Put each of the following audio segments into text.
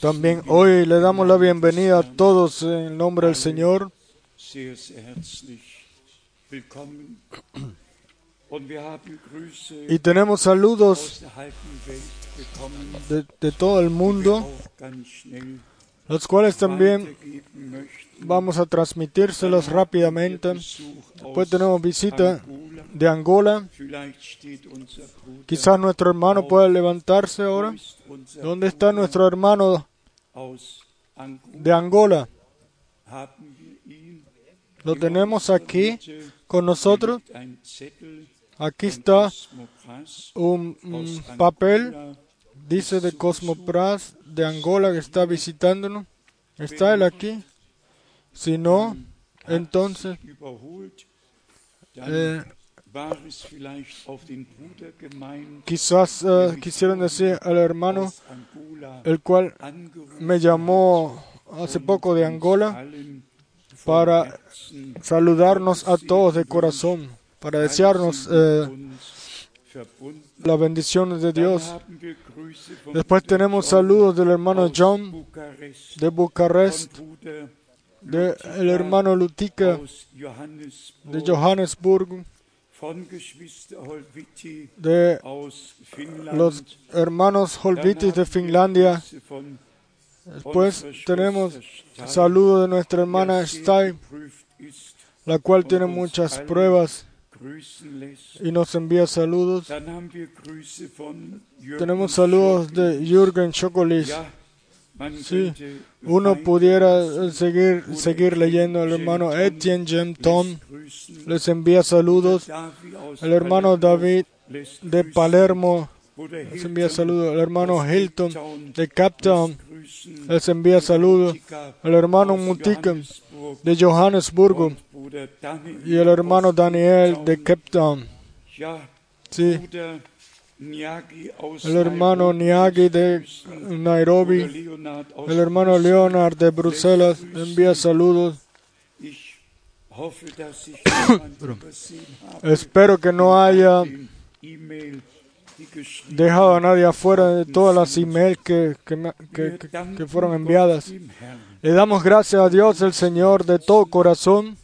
También hoy le damos la bienvenida a todos en nombre del Señor. Y tenemos saludos de, de todo el mundo, los cuales también vamos a transmitírselos rápidamente. Después tenemos visita de Angola. Quizás nuestro hermano pueda levantarse ahora. ¿Dónde está nuestro hermano de Angola? Lo tenemos aquí con nosotros. Aquí está un, un papel, dice de Cosmopras de Angola que está visitándonos. ¿Está él aquí? Si no, entonces eh, quizás eh, quisieron decir al hermano, el cual me llamó hace poco de Angola para saludarnos a todos de corazón, para desearnos eh. Las bendiciones de Dios. Después tenemos saludos del hermano John de Bucarest, del hermano Lutica de Johannesburg, Holviti de los hermanos Dann Holvitis de Finlandia. Después tenemos Schwester Stein, saludo de nuestra hermana Stay, la cual tiene muchas pruebas. Y nos envía saludos. Tenemos saludos de Jürgen man Sí, Uno pudiera eh, seguir, seguir leyendo al hermano Etienne grüßen. Les envía saludos. El hermano David de. Palermo les envía saludos. El hermano Hilton de Cape Town lässt grüßen. les envía saludos. El hermano Johannesburg de Johannesburgo y el hermano Daniel de. Cape Town. Sí, el hermano Niagi de Nairobi. El hermano. Leonard de Bruselas envía saludos. Espero que no haya dejado a nadie afuera de todas las emails que, que, que- que- que fueron enviadas. Le damos gracias a Dios el Señor de todo corazón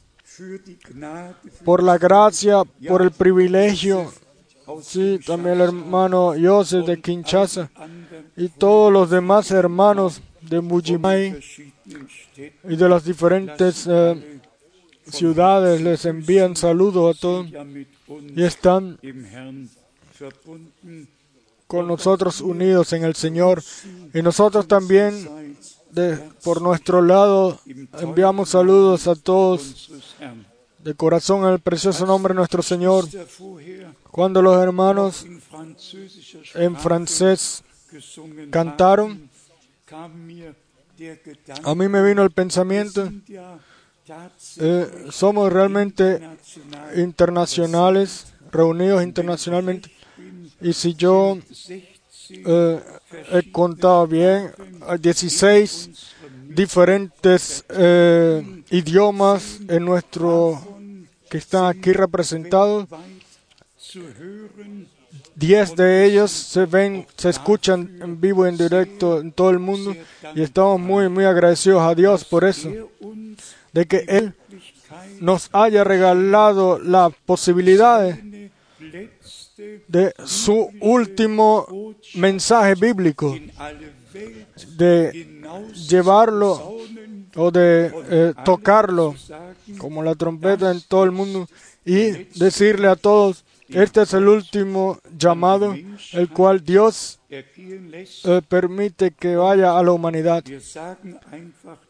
por la gracia, por el privilegio. Sí, también el hermano Joseph de Kinshasa y todos los demás hermanos de Mujimai y de las diferentes eh, ciudades les envían saludos a todos y están con nosotros unidos en el Señor. Y nosotros también por nuestro lado enviamos saludos a todos de corazón el precioso nombre de nuestro Señor. Cuando los hermanos en francés cantaron, a mí me vino el pensamiento, eh, somos realmente internacionales, reunidos internacionalmente. Y si yo 16 eh, he contado bien, hay 16 diferentes eh, idiomas en nuestro que están aquí representados. 10 de ellos se ven, se escuchan en vivo y en directo en todo el mundo y estamos muy, muy agradecidos a Dios por eso, de que Él nos haya regalado la posibilidad de, su último mensaje bíblico, de llevarlo o de eh, tocarlo como la trompeta en todo el mundo y decirle a todos, este es el último llamado, el cual Dios eh, permite que vaya a la humanidad.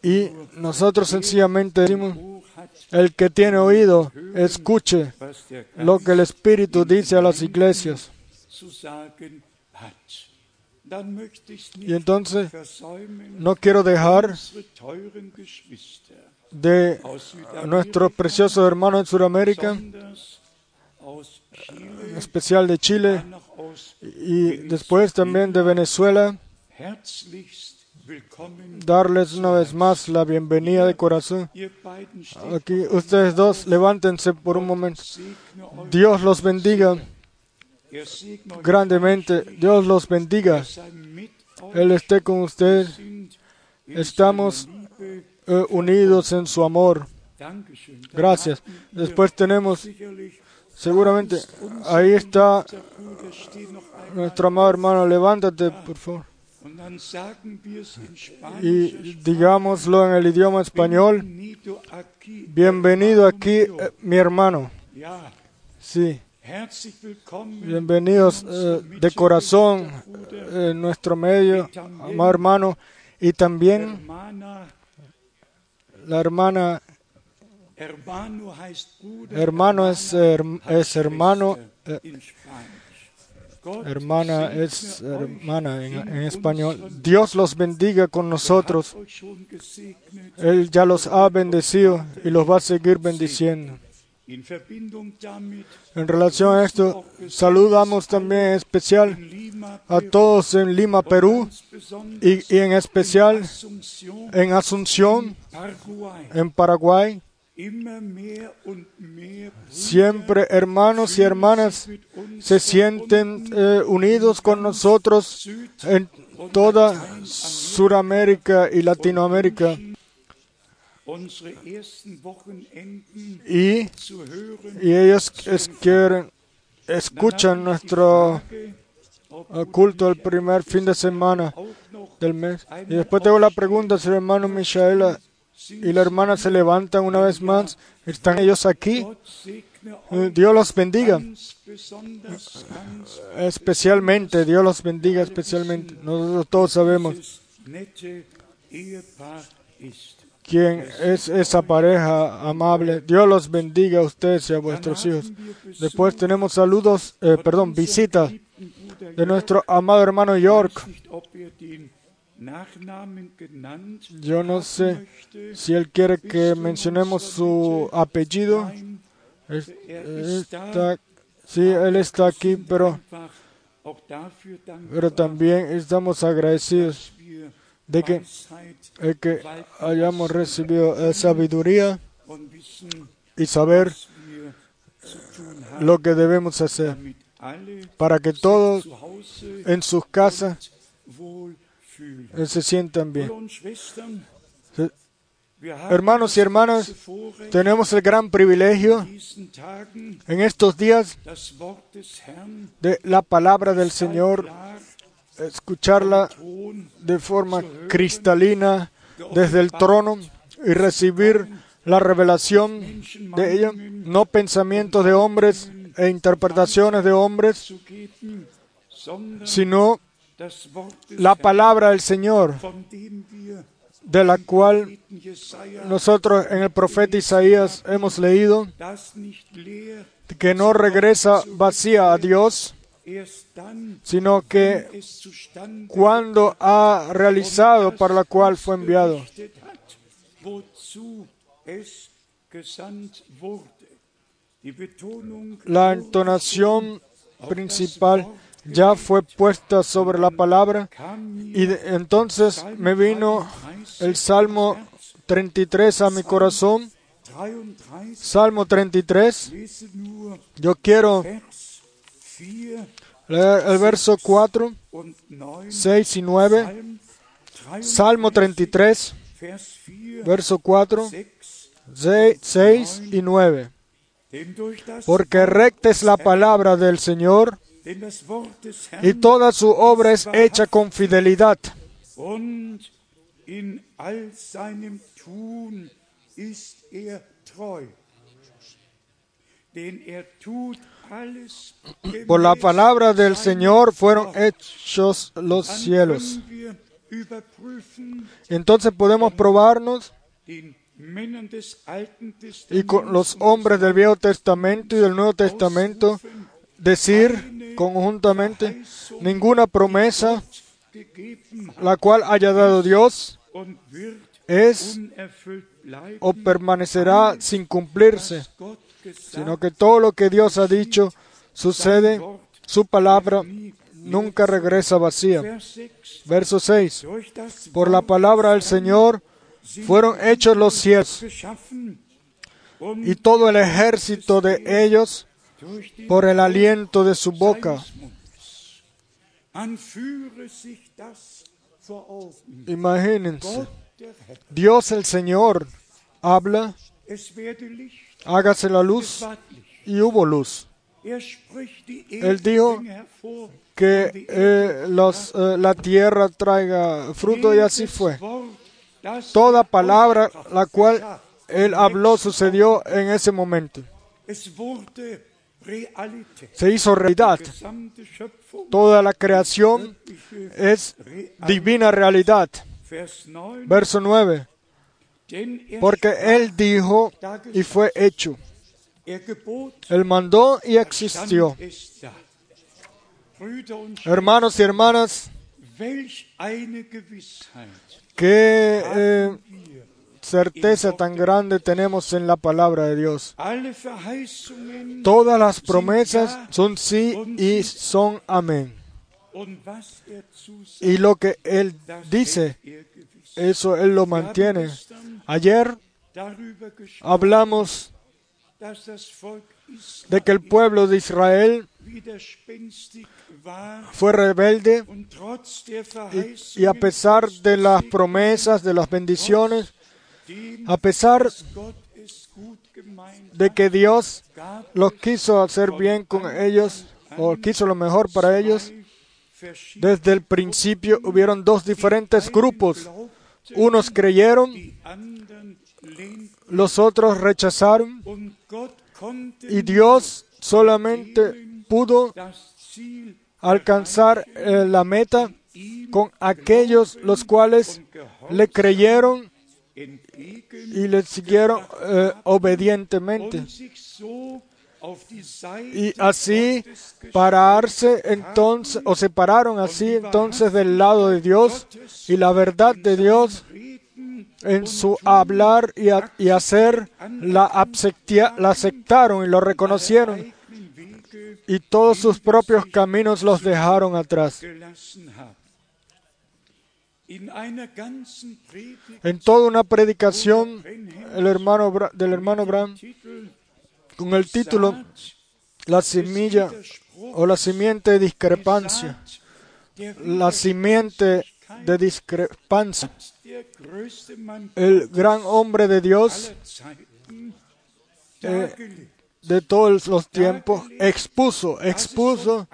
Y nosotros sencillamente decimos, el que tiene oído, escuche lo que el Espíritu dice a las iglesias. Y entonces no quiero dejar de nuestros preciosos hermanos en Sudamérica, besonders aus en Chile, especial de Chile y después también de Venezuela, darles una vez más la bienvenida de corazón. Aquí ustedes dos, levántense por un momento. Dios los bendiga grandemente. Dios los bendiga. Él esté con ustedes. Estamos eh, unidos en su amor. Gracias. Después tenemos, seguramente, ahí está nuestro amado hermano. Levántate, por favor. Y digámoslo en el idioma español. Bienvenido aquí. Eh, mi hermano. Sí, bienvenidos eh, de corazón eh, nuestro medio, amado hermano. Y también la hermana, Hermano es, herm- es hermano, eh, hermana es hermana en, en español. Dios los bendiga con nosotros. Él ya los ha bendecido y los va a seguir bendiciendo. En relación a esto, saludamos también en especial a todos en Lima, Perú, y, y en especial en Asunción, en Paraguay. Siempre hermanos y hermanas se sienten eh, unidos con nosotros en toda Sudamérica y Latinoamérica. y, y ellos es- quieren, escuchan nuestro eh, culto el primer fin de semana del mes. Y después tengo la pregunta si el hermano Michaela y la hermana se levantan una vez más. ¿Están ellos aquí? Eh, Dios los bendiga. ganz Especialmente, Dios los bendiga especialmente. Nosotros todos sabemos quién es esa pareja amable. Dios los bendiga a ustedes y a vuestros hijos. Después tenemos saludos, eh, perdón, visitas de nuestro amado hermano York. Yo no sé si él quiere que mencionemos su apellido. Er está, sí, él está aquí, pero, pero también estamos agradecidos de que, eh, que hayamos recibido sabiduría y saber lo que debemos hacer para que todos en sus casas se sientan bien. Hermanos y hermanas, tenemos el gran privilegio en estos días de la palabra del Señor, escucharla de forma cristalina desde el trono y recibir la revelación de ella, no pensamientos de hombres e interpretaciones de hombres, sino la palabra del Señor, de la cual nosotros en el profeta Isaías hemos leído que no regresa vacía a Dios, sino que cuando ha realizado para la cual fue enviado. La entonación principal ya fue puesta sobre la palabra y entonces me vino el Salmo 33 a mi corazón. 33, Salmo 33. lese nur Yo quiero Vers 4 leer el verso 4, und 9, 6 y 9. Psalm 33, Salmo 33, Vers 4, verso 4, 6, 6 y 9. denn durch das Porque recta es la palabra del Señor y toda su obra es hecha con fidelidad. er er Por la palabra del Señor fueron hechos los cielos. Entonces podemos probarnos y con los hombres del Viejo Testamento y del Nuevo Testamento decir conjuntamente ninguna promesa la cual haya dado Dios es o permanecerá sin cumplirse, sino que todo lo que Dios ha dicho sucede, su palabra nunca regresa vacía. Vers 6. Verso 6. Durch das Por la palabra del Señor fueron hechos los cielos y todo el ejército de ellos por el aliento de su boca. Imagínense, Dios el Señor habla, hágase la luz y hubo luz. Él dijo Que eh, los, eh, la tierra traiga fruto y así fue. Toda palabra la cual él habló sucedió en ese momento. Se hizo realidad. Toda la creación es divina realidad. Vers 9. Verso 9. Denn er, Porque él dijo y fue hecho. er Él mandó y existió. Hermanos y hermanas, qué eh. Certeza tan grande tenemos en la palabra de Dios. Todas las promesas son sí y son amén. Y lo que Él dice, eso Él lo mantiene. Ayer hablamos de que el pueblo de Israel fue rebelde y, a pesar de las promesas, de las bendiciones, a pesar de que Dios los quiso hacer bien con ellos o quiso lo mejor para ellos, desde el principio hubieron dos diferentes grupos. Unos creyeron, los otros rechazaron y Dios solamente pudo alcanzar eh, la meta con aquellos los cuales le creyeron y le siguieron eh, obedientemente. Y así pararse entonces, o se pararon así entonces del lado de Dios y la verdad de Dios en su hablar y, y hacer la, aceptia- la aceptaron y lo reconocieron y todos sus propios caminos los dejaron atrás. En toda una predicación el hermano Bra- del hermano Bram con el título La semilla o la simiente de discrepancia. La simiente de discrepancia. El gran hombre de Dios Eh, de todos los tiempos expuso, expuso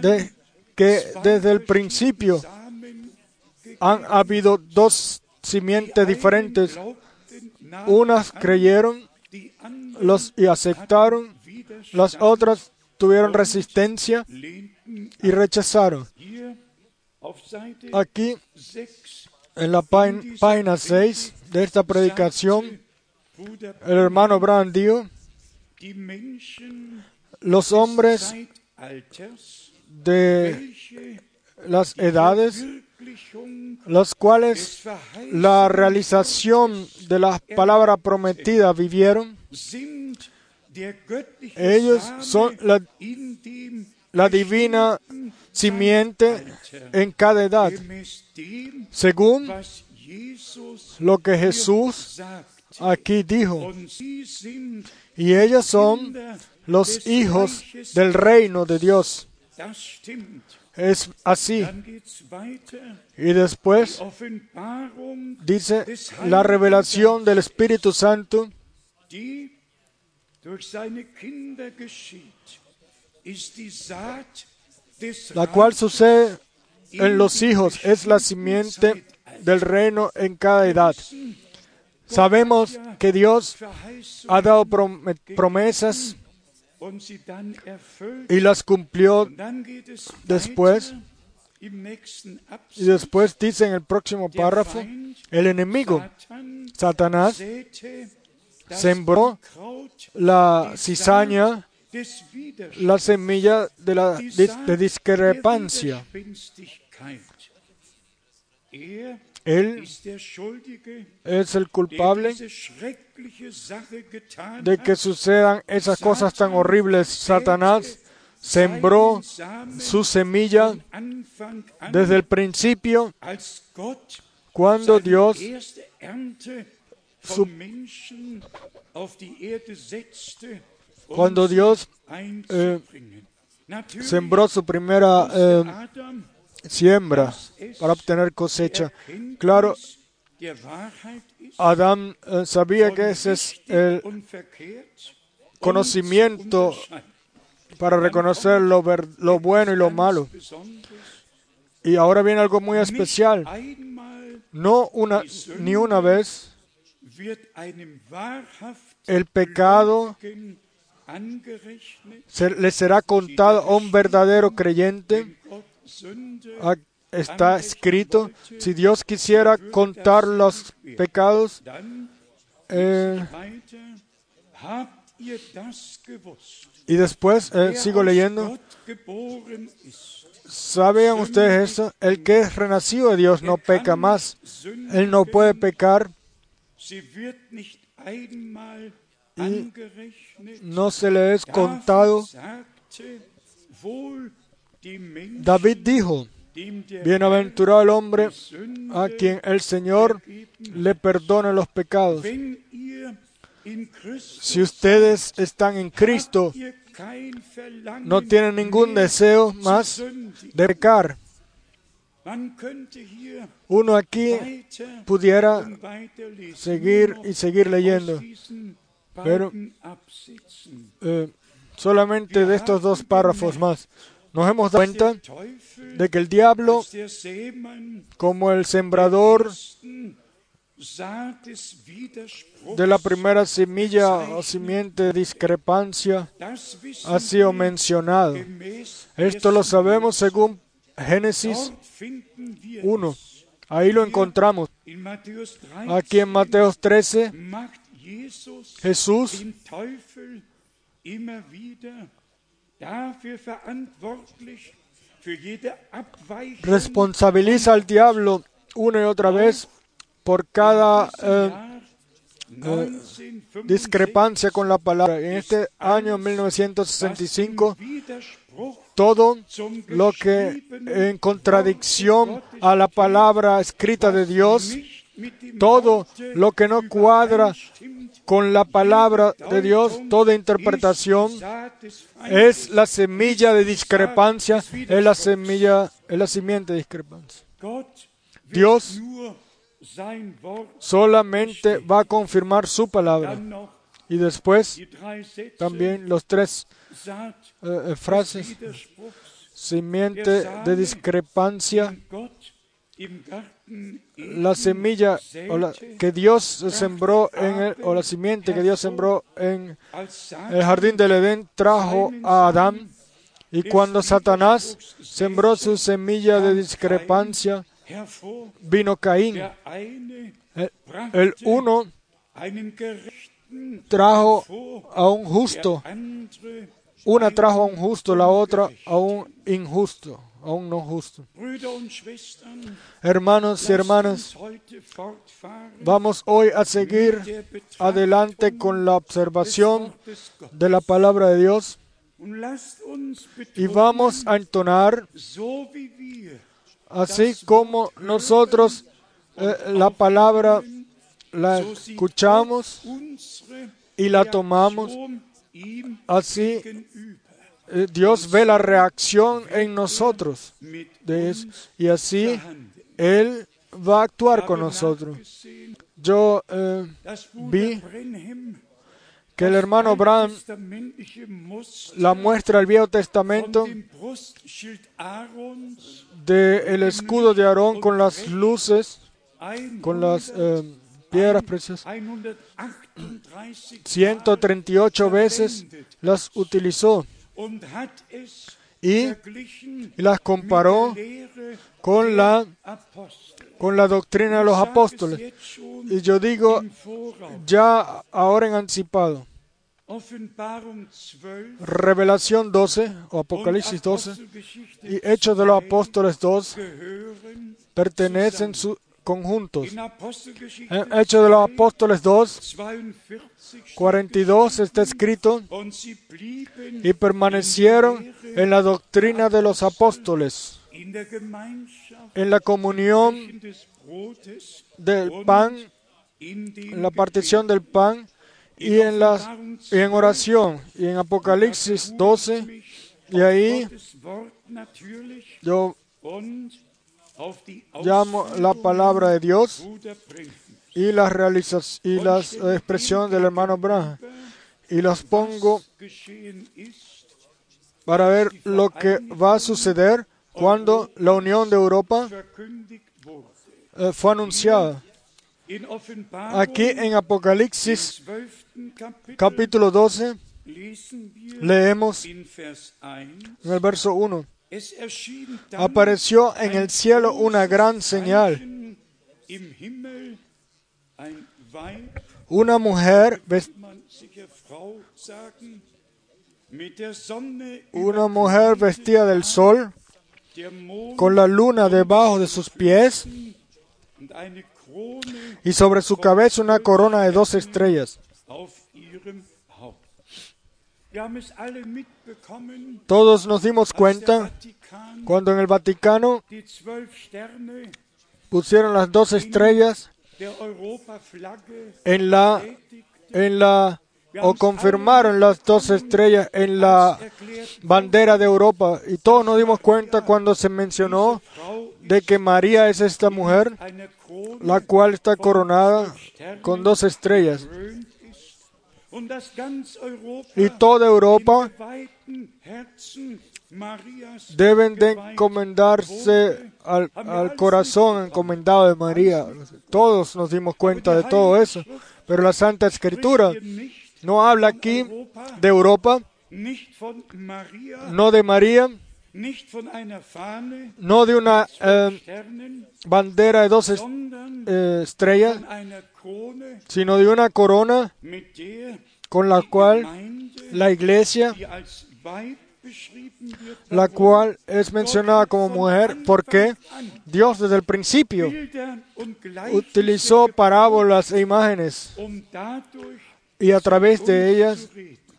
de que desde el principio han habido dos simientes diferentes. Unas creyeron los y aceptaron, las otras tuvieron resistencia y rechazaron. Aquí 6 en la página, página 6 de esta predicación, el hermano Menschen los hombres de las edades, los cuales la realización de la palabra prometida vivieron, ellos son la, la divina simiente en cada edad, según lo que Jesús aquí dijo. Y ellos son los hijos del reino de Dios. Es así. Y después dice la revelación del Espíritu Santo, la cual sucede en los hijos, es la simiente del reino en cada edad. Sabemos que Dios ha dado prom- promesas y las cumplió después. y después dice en el próximo párrafo, el enemigo, Satan Satanás, sembró la cizaña, la semilla de la de discrepancia. Él es el culpable de que sucedan esas cosas tan horribles. Satanás sembró su semilla desde el principio Gott cuando Dios su- um Cuando Dios, sembró su primera eh, siembra para obtener cosecha. Claro, Adán eh, sabía que ese es el conocimiento para reconocer lo, lo bueno y lo malo. Y ahora viene algo muy especial. No una, ni una vez el pecado le será contado a un verdadero creyente. Ah, Está escrito, si Dios quisiera contar los pecados, eh, y después eh, sigo leyendo, ¿sabían ustedes eso? El que es renacido de Dios no peca más. Él no puede pecar, angerechnet. no se le es contado. David dijo, bienaventurado el hombre a quien el Señor le perdone los pecados. Si ustedes están en Cristo, no tienen ningún deseo más de pecar. Uno aquí pudiera seguir y seguir leyendo. Pero- eh, solamente de estos dos párrafos más. Nos hemos dado cuenta de que el diablo, como el sembrador de la primera semilla o simiente de discrepancia, ha sido mencionado. Esto lo 1. sabemos según Génesis Dort finden wir 1. es. Ahí lo encontramos. In Matthäus 13 Aquí en Mateo 13, macht Jesus Jesús responsabiliza al diablo una y otra vez por cada eh, 1965 discrepancia con la palabra. En este año 1965, Widerspruch todo lo que en contradicción a la palabra escrita de Dios, todo lo que no cuadra con la palabra de Dios, toda interpretación es la semilla de discrepancia, es la semilla, es la simiente de discrepancia. Dios Solamente va a confirmar su palabra. Y después también los tres eh, eh, frases, simiente de discrepancia, la semilla que Dios sembró en el, o la simiente que Dios sembró en el jardín del Edén trajo a Adán y cuando Satanás sembró su semilla de discrepancia vino Caín. El, uno trajo a un justo, una trajo a un justo, la otra a un injusto, a un no justo. Hermanos y hermanas, vamos hoy a seguir adelante con la observación de la palabra de Dios y vamos a entonar, así como nosotros eh, la palabra la escuchamos y la tomamos, así Dios ve la reacción en nosotros de y así. Él va a actuar con nosotros. Yo eh, vi que el hermano Muster la muestra del Viejo Testamento del escudo de Aarón con las luces, con las eh, piedras preciosas. 138 138 veces las utilizó y, las comparó con la, con la doctrina de los apóstoles. Y yo digo ya ahora en anticipado, Offenbarung 12 Revelación 12 o Apocalipsis 12 Apostelgeschichte y Hechos de los 2 Apóstoles 2 gehören pertenecen su, conjuntos. En Hechos de los Apóstoles 2, 42 42 está escrito, y permanecieron en la doctrina de los apóstoles, en la comunión del pan, en la partición del pan y en, las, y en oración. Y en Apocalipsis 12 Y ahí yo llamo la palabra de Dios y las realizas y las eh, expresiones del hermano Branham y las pongo para ver lo que va a suceder cuando la unión de Europa eh, fue anunciada. Aquí en Apocalipsis 12. Kapitel, capítulo 12 lesen wir leemos in Vers 1, en el verso 1. Apareció en el cielo una gran señal, una mujer, una mujer vestida del sol, con la luna debajo de sus pies y sobre su cabeza una corona de dos estrellas. Todos nos dimos cuenta cuando en el Vaticano pusieron las dos estrellas en la, en la, o confirmaron las dos estrellas en la bandera de Europa. Y todos nos dimos cuenta cuando se mencionó de que María es esta mujer, la cual está coronada con dos estrellas. Y toda Europa deben de encomendarse al, al corazón encomendado de María. Todos nos dimos cuenta de todo eso. Pero la Santa Escritura no habla aquí de Europa, no de María, no de una eh, bandera de dos est- eh, estrellas, sino de una corona con la cual la iglesia, la cual es mencionada como mujer, porque Dios desde el principio utilizó parábolas e imágenes um y a través de ellas,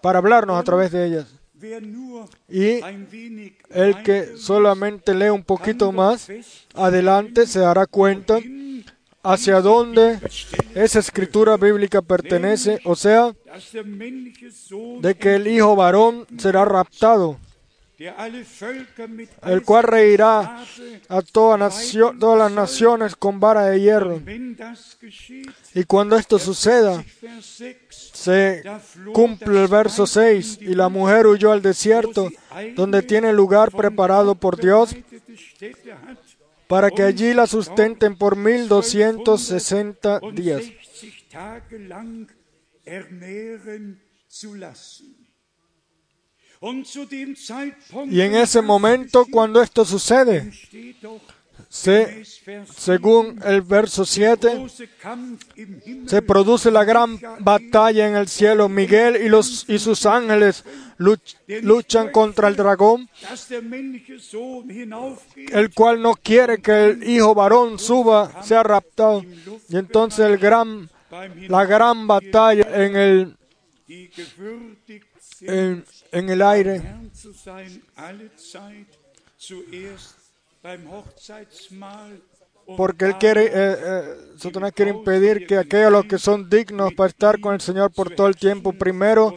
para hablarnos a través de ellas. Y el que solamente lee un poquito más adelante se dará cuenta hacia dónde esa escritura bíblica pertenece, o sea, de que el hijo varón será raptado, el cual reirá a toda todas las naciones con vara de hierro. Y cuando esto suceda, Vers 6, se cumple el verso 6, y la mujer huyó al desierto, donde tiene lugar preparado por Dios, para que allí la sustenten por 1260 und días. 60 Tage lang ernähren zu lassen. Und zu dem Zeitpunkt Y en ese momento, cuando esto sucede, se, según el verso 7, große Kampf im Himmel, se produce la gran batalla en el cielo. Miguel y, los, y sus ángeles luch- luchan contra el dragón, el cual no quiere que el hijo varón suba, sea raptado. Y entonces el gran, la gran batalla en el, en el aire, porque él quiere, eh, eh, Satanás quiere impedir que aquellos los que son dignos para estar con el Señor por todo el tiempo, primero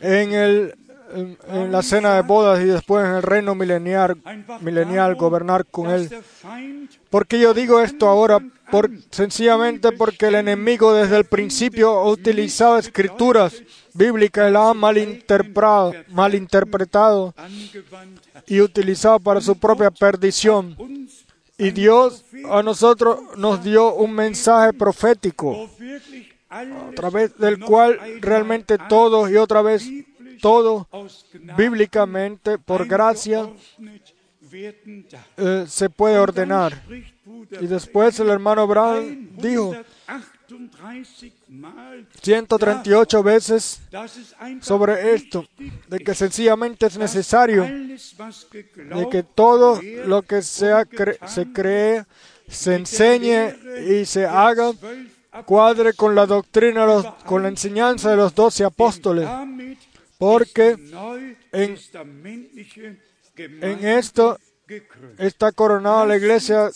en, el, en, en la cena de bodas y después en el reino milenial, milenial gobernar con él. der Feind ¿Por qué yo digo esto ahora? Por, sencillamente porque el enemigo desde el principio ha utilizado escrituras bíblicas las ha malinterpretado, malinterpretado y utilizado para su propia perdición. Y Dios a nosotros nos dio un mensaje profético a través del cual realmente todos y otra vez todo bíblicamente por gracia eh, se puede ordenar. Y después el hermano Brown dijo 138 Mal, 138 veces sobre esto, de que sencillamente es necesario de que todo lo que se cree, se enseñe y se haga cuadre con la doctrina, con la enseñanza de los doce apóstoles, porque en- esto está coronada la iglesia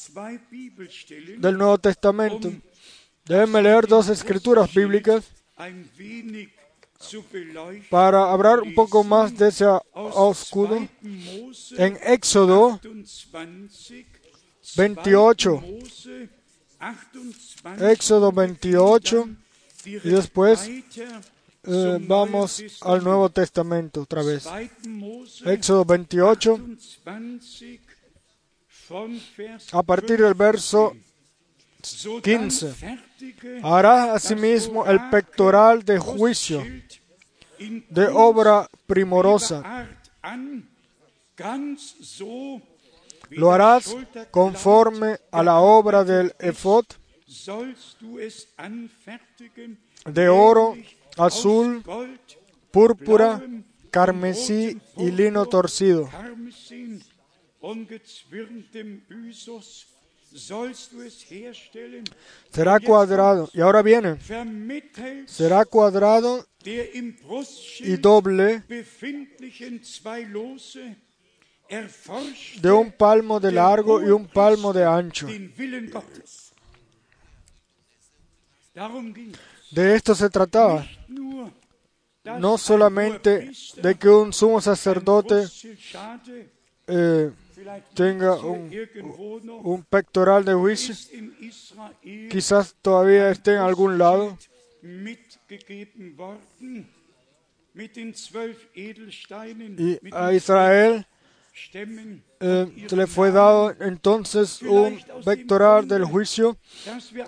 del Nuevo Testamento. Déjenme leer dos escrituras bíblicas para hablar un poco más de ese escudo, 2. Mose en Éxodo 28, 28, 2. Mose 28, Éxodo 28, y después, eh, vamos al Nuevo Testamento otra vez. Éxodo 28, a partir del verso 15. Hará asimismo el pectoral de juicio de obra primorosa. Lo harás conforme a la obra del efod de oro, azul, púrpura, carmesí y lino torcido. Será cuadrado. Y ahora viene. Será cuadrado y doble de un palmo de largo y un palmo de ancho. De esto se trataba. No solamente de que un sumo sacerdote eh, tenga un, un pectoral de juicio. Quizás todavía esté en algún lado. Y a Israel eh, se le fue dado entonces un pectoral del juicio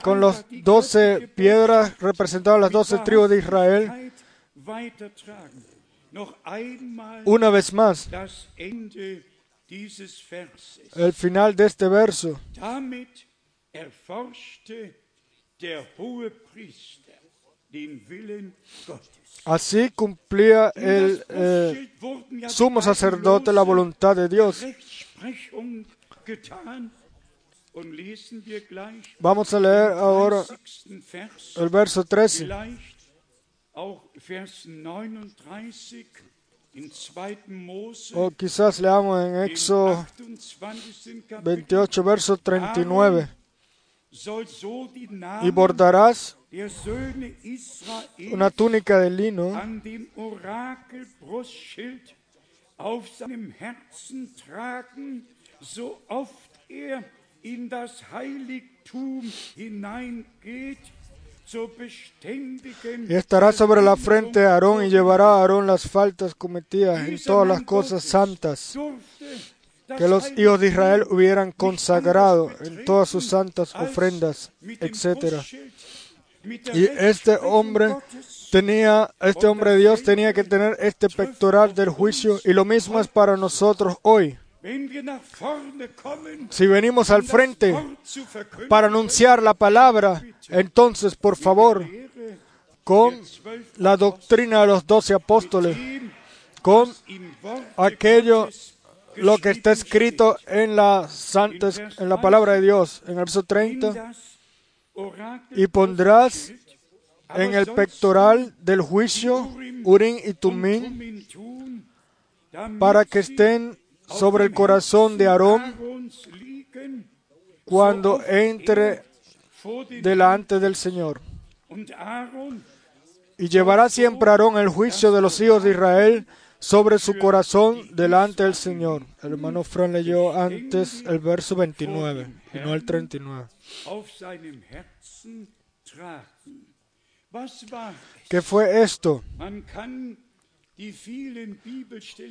con las doce piedras representaban las doce tribus de Israel. Una vez más, el final de este verso. Así cumplía el eh, sumo sacerdote la voluntad de Dios. Vamos a leer ahora 30. Vers, el verso 13. vielleicht auch Vers 39 in 2. Mose, O quizás leamos en Éxodo 28. Kapitel. 28, verso 39. Y bordarás una túnica de lino an dem Orakelbrustschild auf seinem Herzen tragen, so oft er in das Heiligtum hineingeht, zur beständigen y estará sobre la frente de Aarón y llevará a Aarón las faltas cometidas en todas las cosas santas que los hijos de Israel hubieran consagrado en todas sus santas ofrendas, etc. Y este hombre tenía, este hombre de Dios tenía que tener este pectoral del juicio y lo mismo es para nosotros hoy. Si venimos al frente para anunciar la palabra, entonces por favor, con la doctrina de los doce apóstoles, con aquello lo que está escrito en la santa, en la palabra de Dios, en el verso in 30, das Orakel y pondrás en el pectoral del juicio Urim y Tumim para que estén sobre el corazón de Aarón cuando entre delante del Señor. Y llevará siempre Aarón el juicio de los hijos de Israel sobre su corazón delante del Señor. El hermano Fran leyó antes el verso 29 y no el 39. auf seinem Herzen tragen. Was war es? ¿Qué fue esto?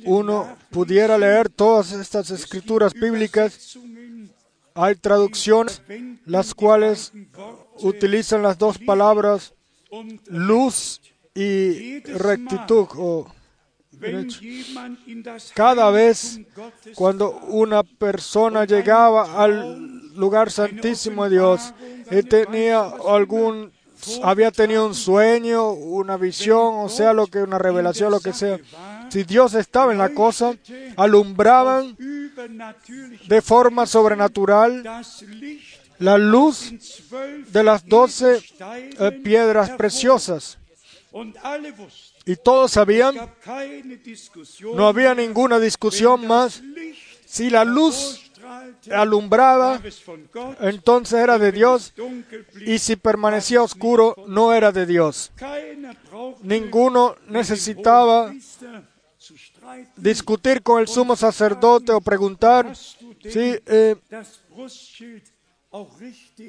Uno pudiera leer todas estas escrituras bíblicas. Hay traducciones las cuales utilizan las dos palabras luz y rectitud. o Cada vez cuando una persona llegaba al lugar santísimo de Dios y tenía algún había tenido un sueño, una visión, o sea, lo que una revelación, lo que sea. Si Dios estaba en la cosa, alumbraban de forma sobrenatural la luz de las doce eh, piedras preciosas. Y todos sabían, no había ninguna discusión más. Si la luz alumbraba, entonces era de Dios. Y si permanecía oscuro, no era de Dios. ninguno necesitaba discutir con el sumo sacerdote o preguntar si eh,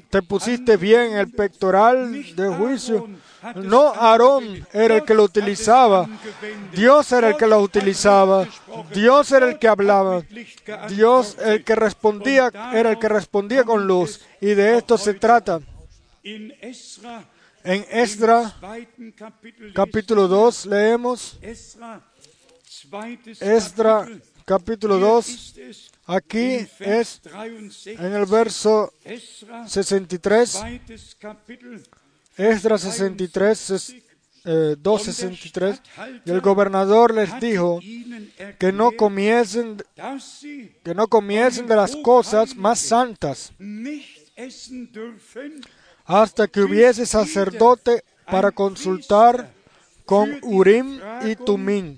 te pusiste bien el pectoral de juicio. No, Aarón era el que lo utilizaba. Dios era el que lo utilizaba. Dios era el que hablaba. Dios el que respondía era el que respondía con luz. Y de esto se trata. En Esdra capítulo 2 leemos Esdra capítulo 2. Aquí es en el verso 63. Esdra 63, eh, 2.63. Y el gobernador les dijo que no comiesen, que no comiesen de las cosas más santas hasta que hubiese sacerdote para consultar con Urim y Tumim.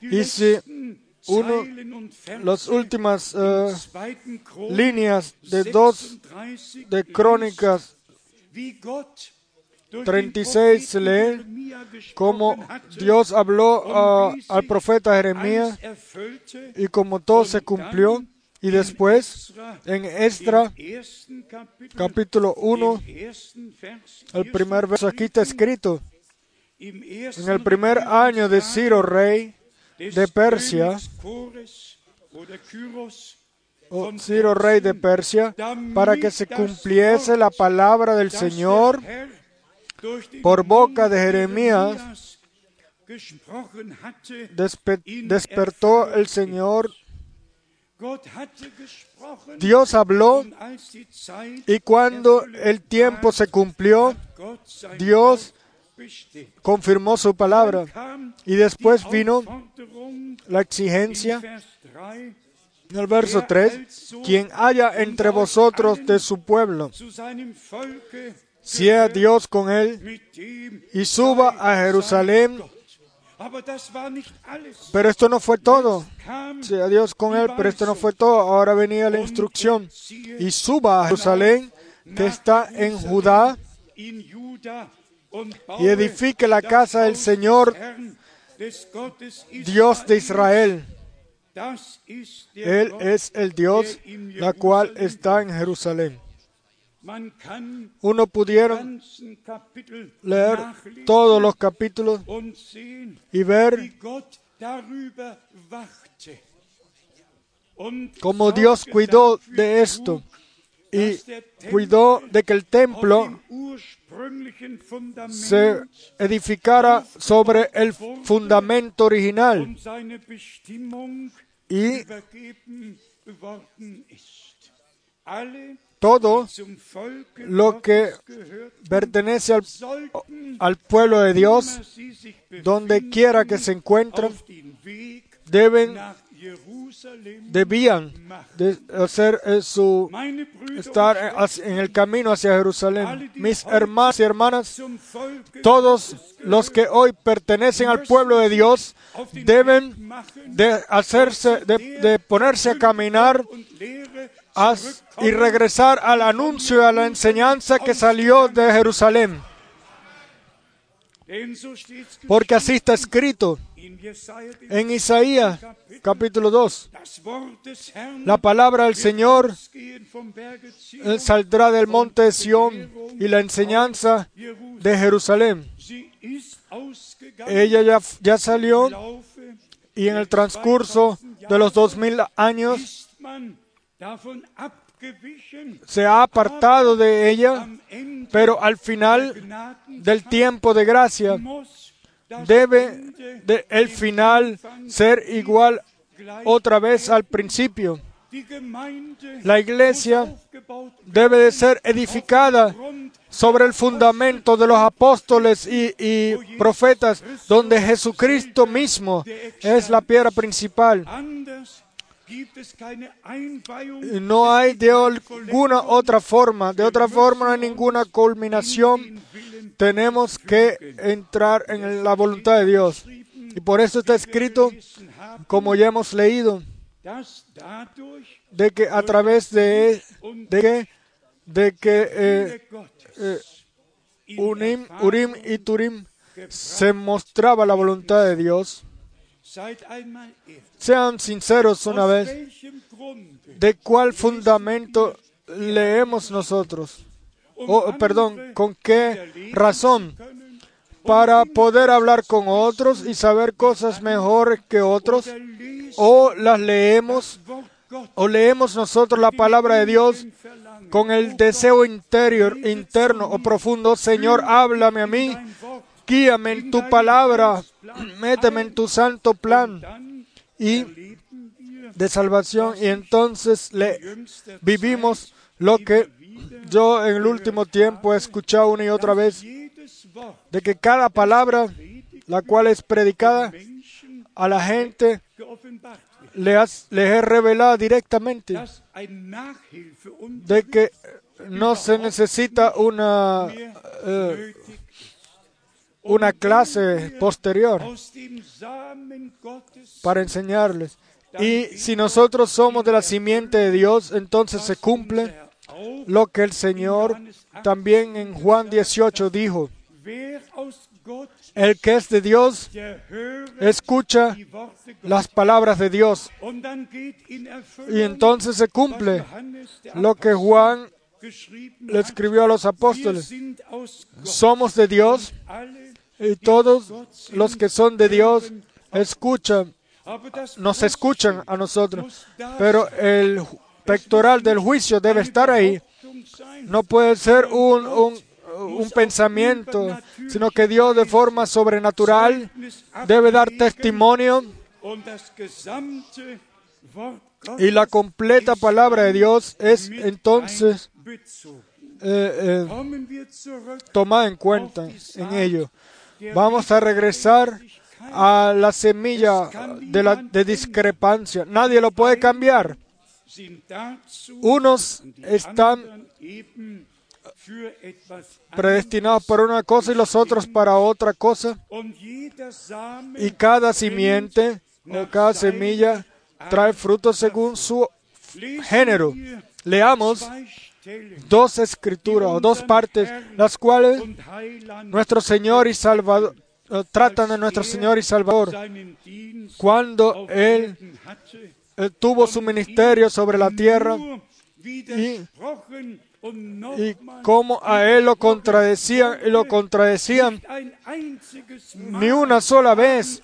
Y si uno, las últimas uh, líneas de dos de Crónicas 36 se lee como Dios habló uh, al profeta Jeremías y como todo se cumplió. Y después, en Esdra, capítulo 1, el primer verso aquí está escrito, en el primer año de Ciro, rey de Persia, o Ciro, rey de Persia, para que se cumpliese la palabra del Señor por boca de Jeremías, despertó el Señor Dios habló y cuando el tiempo se cumplió, Dios confirmó su palabra. Y después vino la exigencia en el verso 3, quien haya entre vosotros de su pueblo, sea Dios con él y suba a Jerusalén pero esto no fue todo. Sea Dios con él, pero esto no fue todo. Ahora venía la instrucción. Y suba a Jerusalén, que está en Judá, y edifique la casa del Señor, Dios de Israel. Él es el Dios, la cual está en Jerusalén. Uno pudiera leer todos los capítulos y ver cómo Dios cuidó de esto y cuidó de que el templo se edificara sobre el fundamento original y todo lo que pertenece al, pueblo de Dios, donde quiera que se encuentren, deben debían de hacer eh, su estar en el camino hacia Jerusalén. Mis hermanos y hermanas, todos los que hoy pertenecen al pueblo de Dios deben de hacerse, de ponerse a caminar y regresar al anuncio y a la enseñanza que salió de Jerusalén. Porque así está escrito en Isaías capítulo 2. La palabra del Señor eh, saldrá del monte de Sión y la enseñanza de Jerusalén. Ella ya, ya salió y en el transcurso de los dos mil años se ha apartado de ella, pero al final del tiempo de gracia debe el final ser igual otra vez al principio. La iglesia debe de ser edificada sobre el fundamento de los apóstoles y, y, profetas, donde Jesucristo mismo es la piedra principal. No hay de alguna otra forma, de otra forma no hay ninguna culminación. Tenemos que entrar en la voluntad de Dios. Y por eso está escrito, como ya hemos leído, de que a través de, de que, de que eh, Unim, Erfahrung Urim y Turim se mostraba la voluntad de Dios. Sean sinceros una vez, ¿de cuál fundamento leemos nosotros? O, perdón, ¿con qué razón? können Para poder hablar con otros y saber cosas mejores que otros, o las leemos, o leemos nosotros la palabra de Dios con el deseo interior, interno o profundo, Señor, háblame a mí, guíame en tu palabra, méteme en tu santo plan y de salvación y entonces le vivimos lo que yo en el último tiempo he escuchado una y otra vez, de que cada palabra, la cual es predicada a la gente, le has- les es revelada directamente, de que no se necesita una, eh. Una clase posterior para enseñarles. Y si nosotros somos de la simiente de Dios, entonces se cumple lo que el Señor también en Juan 18 dijo. El que es de Dios escucha las palabras de Dios y entonces se cumple lo que Juan le escribió a los apóstoles. Somos de Dios y todos los que son de Dios escuchan, nos escuchan a nosotros. Pero el pectoral del juicio debe estar ahí. No puede ser un, un, pensamiento, sino que Dios de forma sobrenatural debe dar testimonio y la completa palabra de Dios es entonces eh, eh, tomada en cuenta en ello. Vamos a regresar a la semilla de, la, de discrepancia. Nadie lo puede cambiar. Unos están predestinados para una cosa y los otros para otra cosa. Y cada simiente o cada semilla trae frutos según su género. Leamos dos escrituras o dos partes, las cuales nuestro Señor y Salvador eh, tratan de nuestro Señor y Salvador cuando Él eh, tuvo su ministerio sobre la tierra y nochmal cómo a Él lo contradecían y lo contradecían ni una sola vez.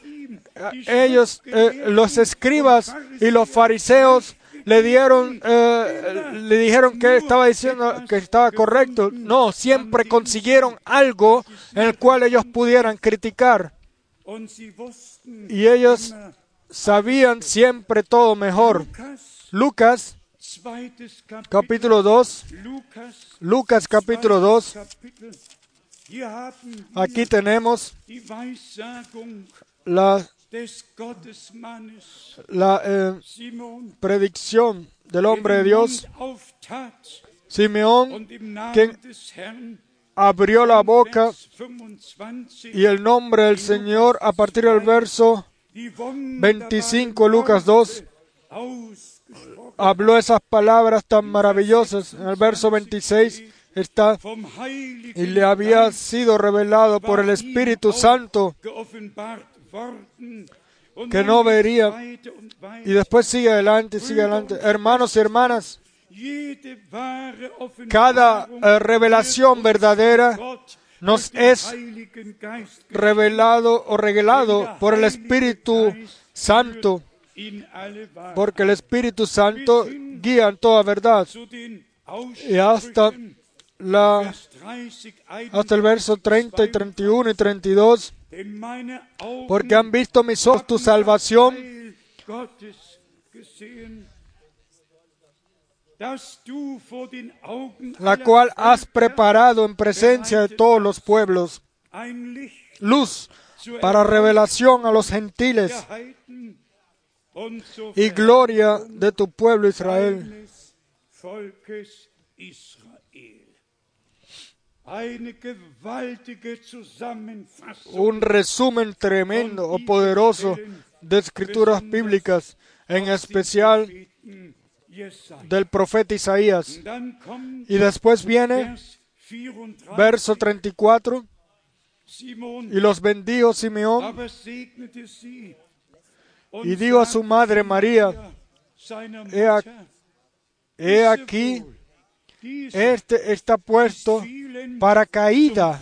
Ellos, eh, los escribas y los fariseos, le dieron, eh, le dijeron que estaba diciendo que estaba correcto. No, siempre consiguieron algo en el cual ellos pudieran criticar. Y ellos sabían siempre todo mejor. Lucas, capítulo 2. Lukas Lucas, capítulo 2. Kapitel. Hier haben wir Aquí tenemos la, la eh, predicción del hombre de Dios, Simeón, quien abrió la boca Vers 25 y el nombre del Señor a partir del verso die wunderbaren 25, Lucas 2, ausgesprochen habló esas palabras tan maravillosas. En el verso 26 está, y le había sido revelado por el Espíritu Santo, que no vería. Y después sigue adelante, sigue adelante. Hermanos y hermanas, cada eh, revelación verdadera nos es revelado o regalado por el Espíritu Santo, porque el Espíritu Santo guía en toda verdad. Y hasta la Vers 30, hasta el verso 30 y 31 y 32, Denn meine Augen porque han visto mis ojos tu salvación, la cual has preparado en presencia de todos los pueblos, luz para revelación a los gentiles y gloria de tu pueblo Israel. Un resumen tremendo o poderoso de escrituras bíblicas, en especial del profeta Isaías. Y después viene Vers 34. verso 34, Simon y los bendijo Simeón. y dijo a su madre María, He aquí, este está puesto para caída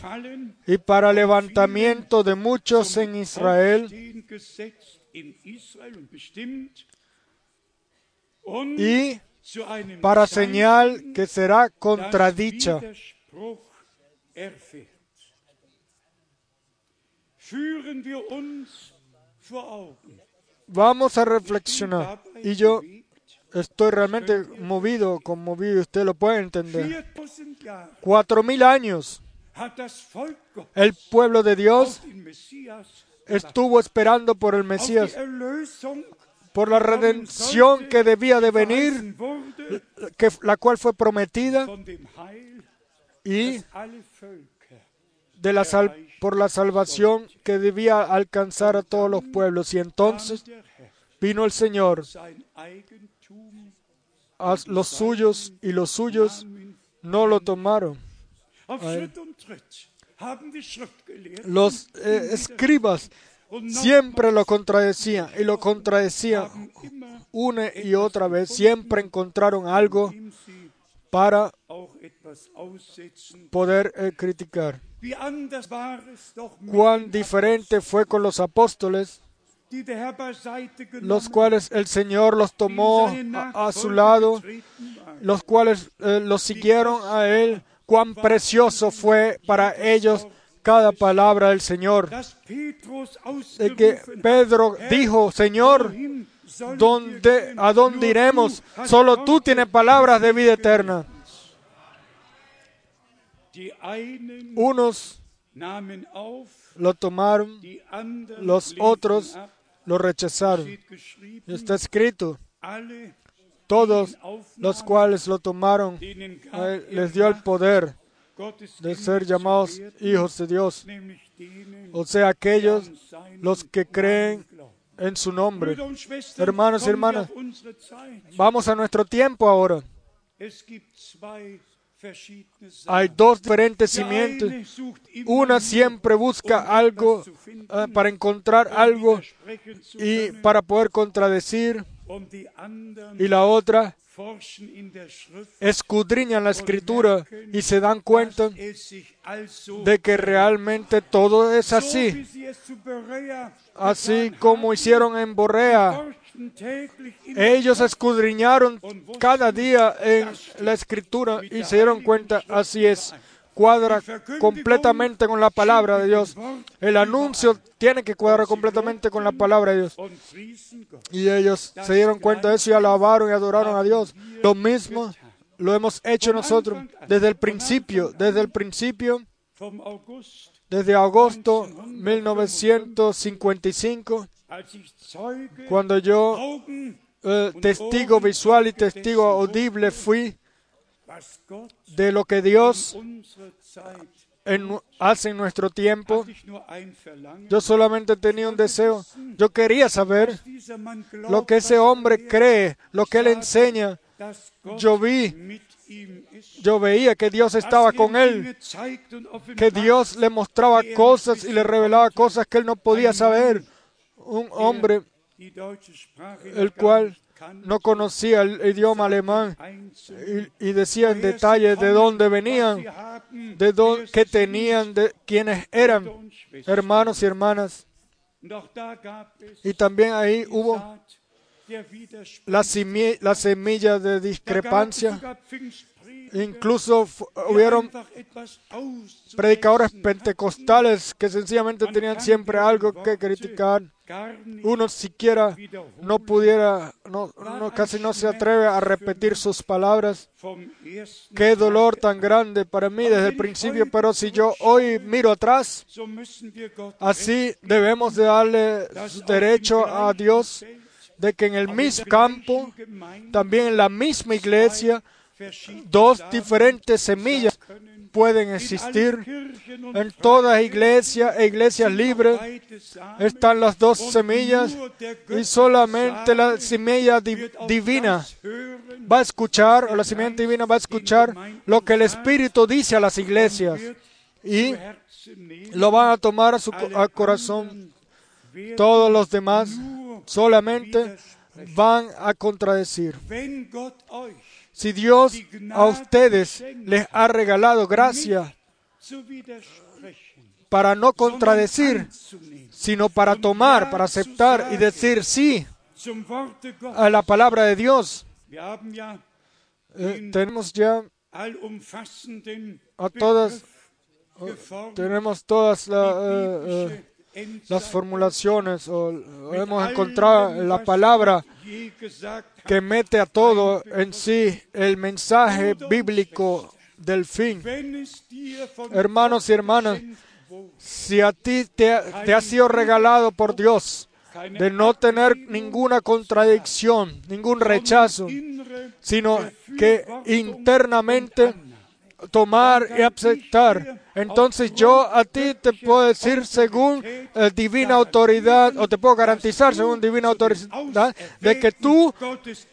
y para levantamiento de muchos en Israel y para señal que será contradicha. Vamos a reflexionar. Y yo estoy realmente movido, conmovido, usted lo puede entender. 4000 Jahre Cuatro mil años. El pueblo de Dios estuvo esperando por el Mesías, por la redención que debía de venir, que, la cual fue prometida, y de la sal- por la salvación que debía alcanzar a todos los pueblos. Y entonces vino el Señor a los suyos y los suyos no lo tomaron. Los eh, escribas siempre lo contradecían y lo contradecían una y otra vez. Siempre encontraron algo para poder eh, criticar. Cuán diferente fue con los apóstoles, los cuales el Señor los tomó a, a su lado, los cuales eh, los siguieron a Él. Cuán precioso fue para ellos cada palabra del Señor. De que Pedro Herr, dijo, Señor, ¿dónde? ¿a dónde iremos? Solo tú tienes palabras de vida eterna. Unos lo tomaron, los otros. Lo rechazaron. Está escrito, todos los cuales lo tomaron, les dio el poder de ser llamados hijos de Dios, o sea, aquellos los que creen en su nombre. Hermanos y hermanas. Vamos a nuestro tiempo ahora. Hay dos diferentes simientes. Una siempre busca algo eh, para encontrar algo y para poder contradecir. Y la otra escudriñan la escritura y se dan cuenta de que realmente todo es así. Así como hicieron en Borrea. Ellos escudriñaron cada día en la escritura y se dieron cuenta, así es, cuadra completamente con la palabra de Dios. El anuncio tiene que cuadrar completamente con la palabra de Dios. Y ellos se dieron cuenta de eso y alabaron y adoraron a Dios. Lo mismo lo hemos hecho nosotros desde el principio, desde el principio, desde agosto 1955, als ich Zeuge, cuando yo eh, testigo visual y testigo audible fui de lo que Dios en- hace en nuestro tiempo. Yo solamente tenía un deseo. Yo quería saber lo que ese hombre er cree, lo que él enseña. Yo vi, yo veía que Dios estaba er con él, que Dios le mostraba cosas y le revelaba cosas que él no podía saber. Un hombre el cual no conocía el idioma alemán y, decía en detalle de dónde venían, de dónde, qué tenían, de quiénes eran, hermanos y hermanas. Y también ahí hubo la, semilla de discrepancia. Incluso hubieron predicadores pentecostales que sencillamente tenían siempre algo que criticar. Uno siquiera no pudiera, no, casi no se atreve a repetir sus palabras. Qué dolor tan grande para mí desde el principio, pero si yo hoy miro atrás, así debemos de darle derecho a Dios de que en el mismo campo, también en la misma iglesia, dos diferentes semillas pueden existir. En todas iglesias e iglesias libres están las dos semillas y solamente la semilla di- divina va a escuchar, o la simiente divina va a escuchar lo que el Espíritu dice a las iglesias y lo van a tomar a su a corazón. Todos los demás solamente van a contradecir. Si Dios a ustedes les ha regalado gracia para no contradecir, sino para tomar, para aceptar y decir sí a la palabra de Dios, eh, tenemos ya a todas, geformt, tenemos todas eh, eh, las formulaciones o hemos encontrado la palabra que mete a todo en sí el mensaje bíblico del fin. Hermanos y hermanas, si a ti te, te ha sido regalado por Dios de no tener ninguna contradicción, ningún rechazo, sino que internamente tomar y aceptar. Entonces yo a ti te puedo decir según eh, divina autoridad, o te puedo garantizar según divina autoridad, de que tú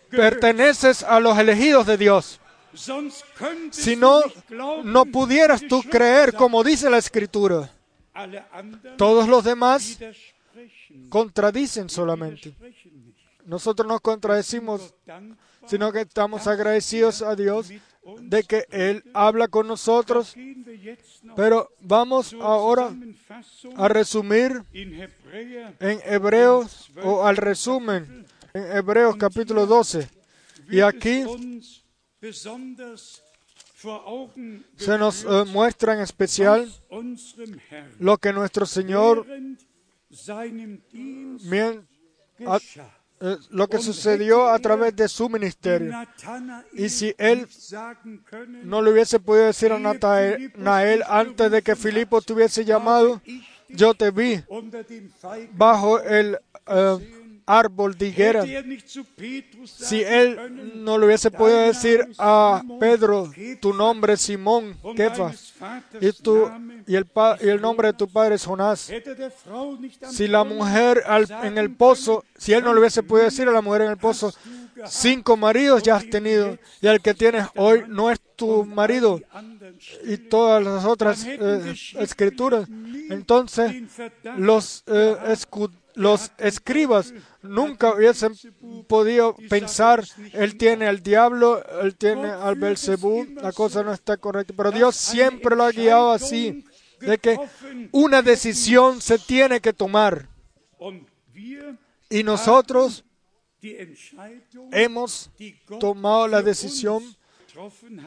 perteneces a los elegidos de Dios. Si no, no pudieras tú creer como dice la Escritura. Todos los demás contradicen solamente. Nosotros no contradecimos, sino que estamos agradecidos a Dios de que Él habla con nosotros. Pero vamos ahora a resumir en Hebreos o al resumen en Hebreos capítulo 12. Y aquí se nos eh, muestra en especial lo que nuestro Señor, eh, lo que sucedió a través de su ministerio. Y si él No le hubiese podido decir a Natanael antes de que Filipo te hubiese llamado, yo te vi bajo el eh, árbol de higuera. er Si él no le hubiese podido decir a Pedro, tu nombre es Simón, Kefas, y, tu, y, el, y el nombre de tu padre es Jonás. Si la mujer en el pozo, si él no le hubiese podido decir a la mujer en el pozo, cinco maridos ya has tenido, y el que tienes hoy no es tu marido, y todas las otras eh, escrituras. Entonces, los, eh, los escribas nunca hubiesen podido pensar, él tiene al diablo, él tiene al Belcebú, la cosa no está correcta. Pero Dios siempre lo ha guiado así, de que una decisión se tiene que tomar. Y nosotros hemos tomado la decisión,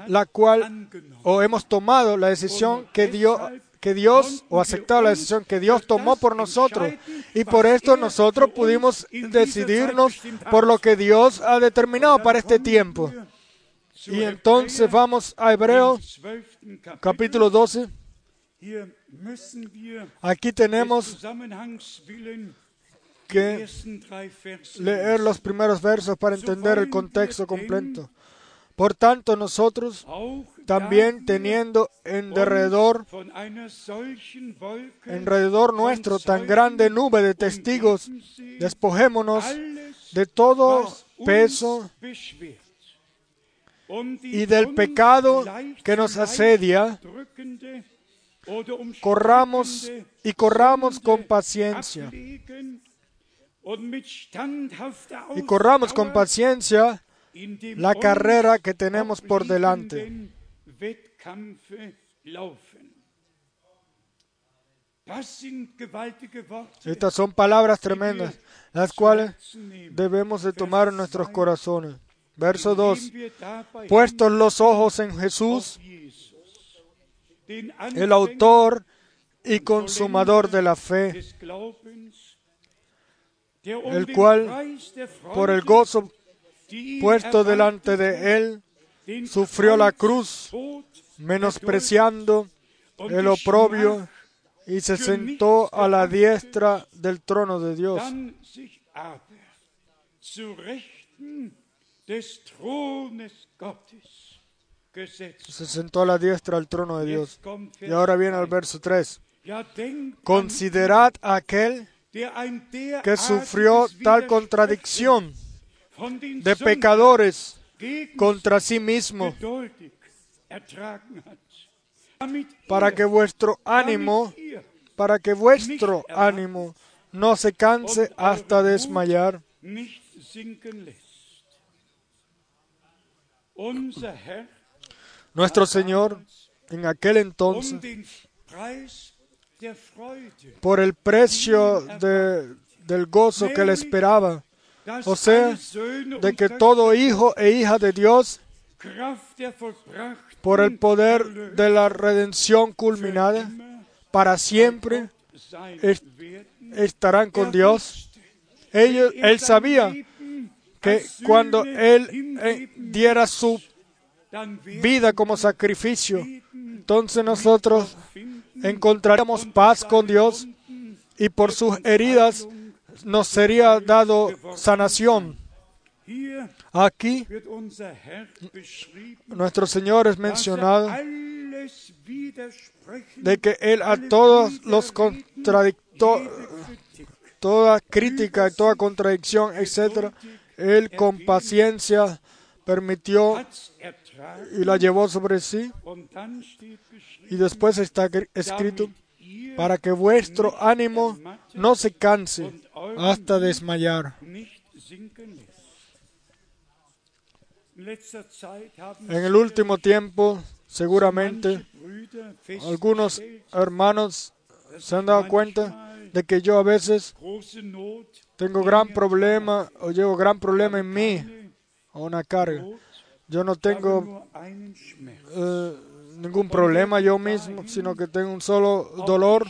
la cual, o hemos tomado la decisión que Dios, que Dios, o aceptado la decisión que Dios tomó por nosotros. Y por esto nosotros pudimos decidirnos por lo que Dios ha determinado para este tiempo. Y entonces vamos a Hebreos Im 12. Kapitel. capítulo 12. Hier müssen wir Aquí tenemos que leer los primeros versos para entender el contexto completo. Por tanto, nosotros también teniendo en derredor, en alrededor nuestro tan grande nube de testigos, despojémonos de todo peso die y del pecado que nos asedia, corramos y corramos con paciencia. Y corramos con paciencia la carrera que tenemos por delante. Estas son palabras tremendas, las cuales debemos de tomar en nuestros corazones. Verso 2. Indem wir dabei Puestos los ojos en Jesús, el autor y consumador de la fe, um el cual, por el gozo puesto delante de él, sufrió la cruz, menospreciando el oprobio y se sentó a la diestra del trono de Dios. se sentó a la diestra del trono de Dios. Y ahora viene 3. verso 3. Ja, denkt an Considerad aquel que sufrió tal contradicción de pecadores contra sí mismo, para que vuestro ánimo, para que vuestro ánimo no se canse hasta desmayar. Nuestro Señor, en aquel entonces, por el precio de- del gozo que le esperaba, O sea, de que todo hijo e hija de Dios, por el poder de la redención culminada, para siempre estarán con Dios. Ellos, él sabía que cuando él eh, diera su vida como sacrificio, entonces nosotros encontraremos paz con Dios y por sus heridas nos sería dado sanación. Aquí nuestro Señor es mencionado de que Él a todos los contradictores, toda crítica, toda contradicción, etc., Él con paciencia permitió y la llevó sobre sí. Y después está escrito, para que vuestro ánimo no se canse hasta desmayar. En el último tiempo, seguramente, algunos hermanos se han dado cuenta de que yo a veces tengo gran problema o llevo gran problema en mí o una carga. Yo no tengo eh, ningún problema yo mismo, sino que tengo un solo dolor,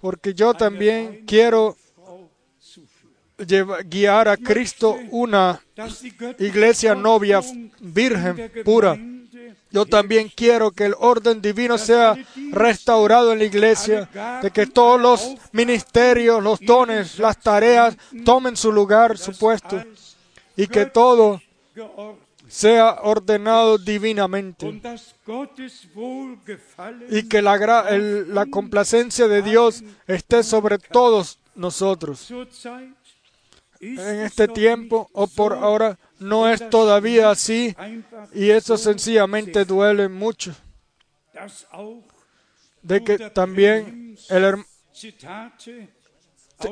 porque yo también quiero Frau zuführen. lleva- guiar a Cristo una iglesia novia virgen pura. Yo también quiero que el orden divino sea restaurado en la iglesia, de que todos los ministerios, los dones, las tareas tomen su lugar, su puesto, y que todo sea ordenado divinamente. Y que la, el- la complacencia de Dios esté sobre todos nosotros. En es este tiempo o por ahora no es todavía así y eso so sencillamente duele mucho. De que también el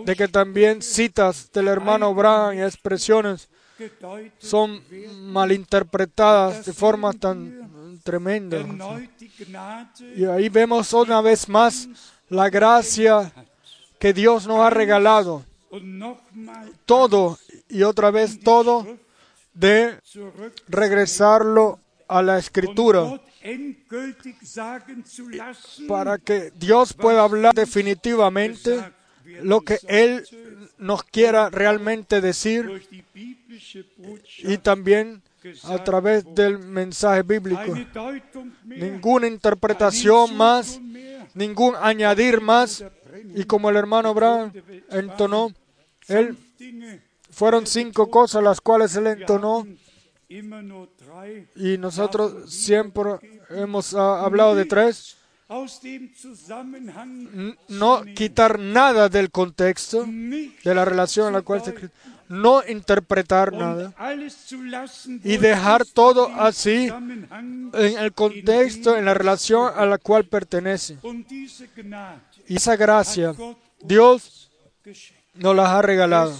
de que también citas del hermano Abraham y expresiones son malinterpretadas de forma tan tremenda. Y ahí vemos una vez más la gracia que Dios nos ha regalado. Todo y otra vez todo de regresarlo a la escritura para que Dios pueda hablar definitivamente lo que Él nos quiera realmente decir y también a través del mensaje bíblico. Ninguna interpretación más, ningún añadir más. Y como el hermano Abraham entonó, él fueron cinco cosas las cuales él entonó y nosotros siempre hemos ah, hablado de tres. No quitar nada del contexto de la relación en la cual se. No interpretar nada y dejar todo así en el contexto, en la relación a la cual pertenece. Y esa gracia Dios nos las ha regalado.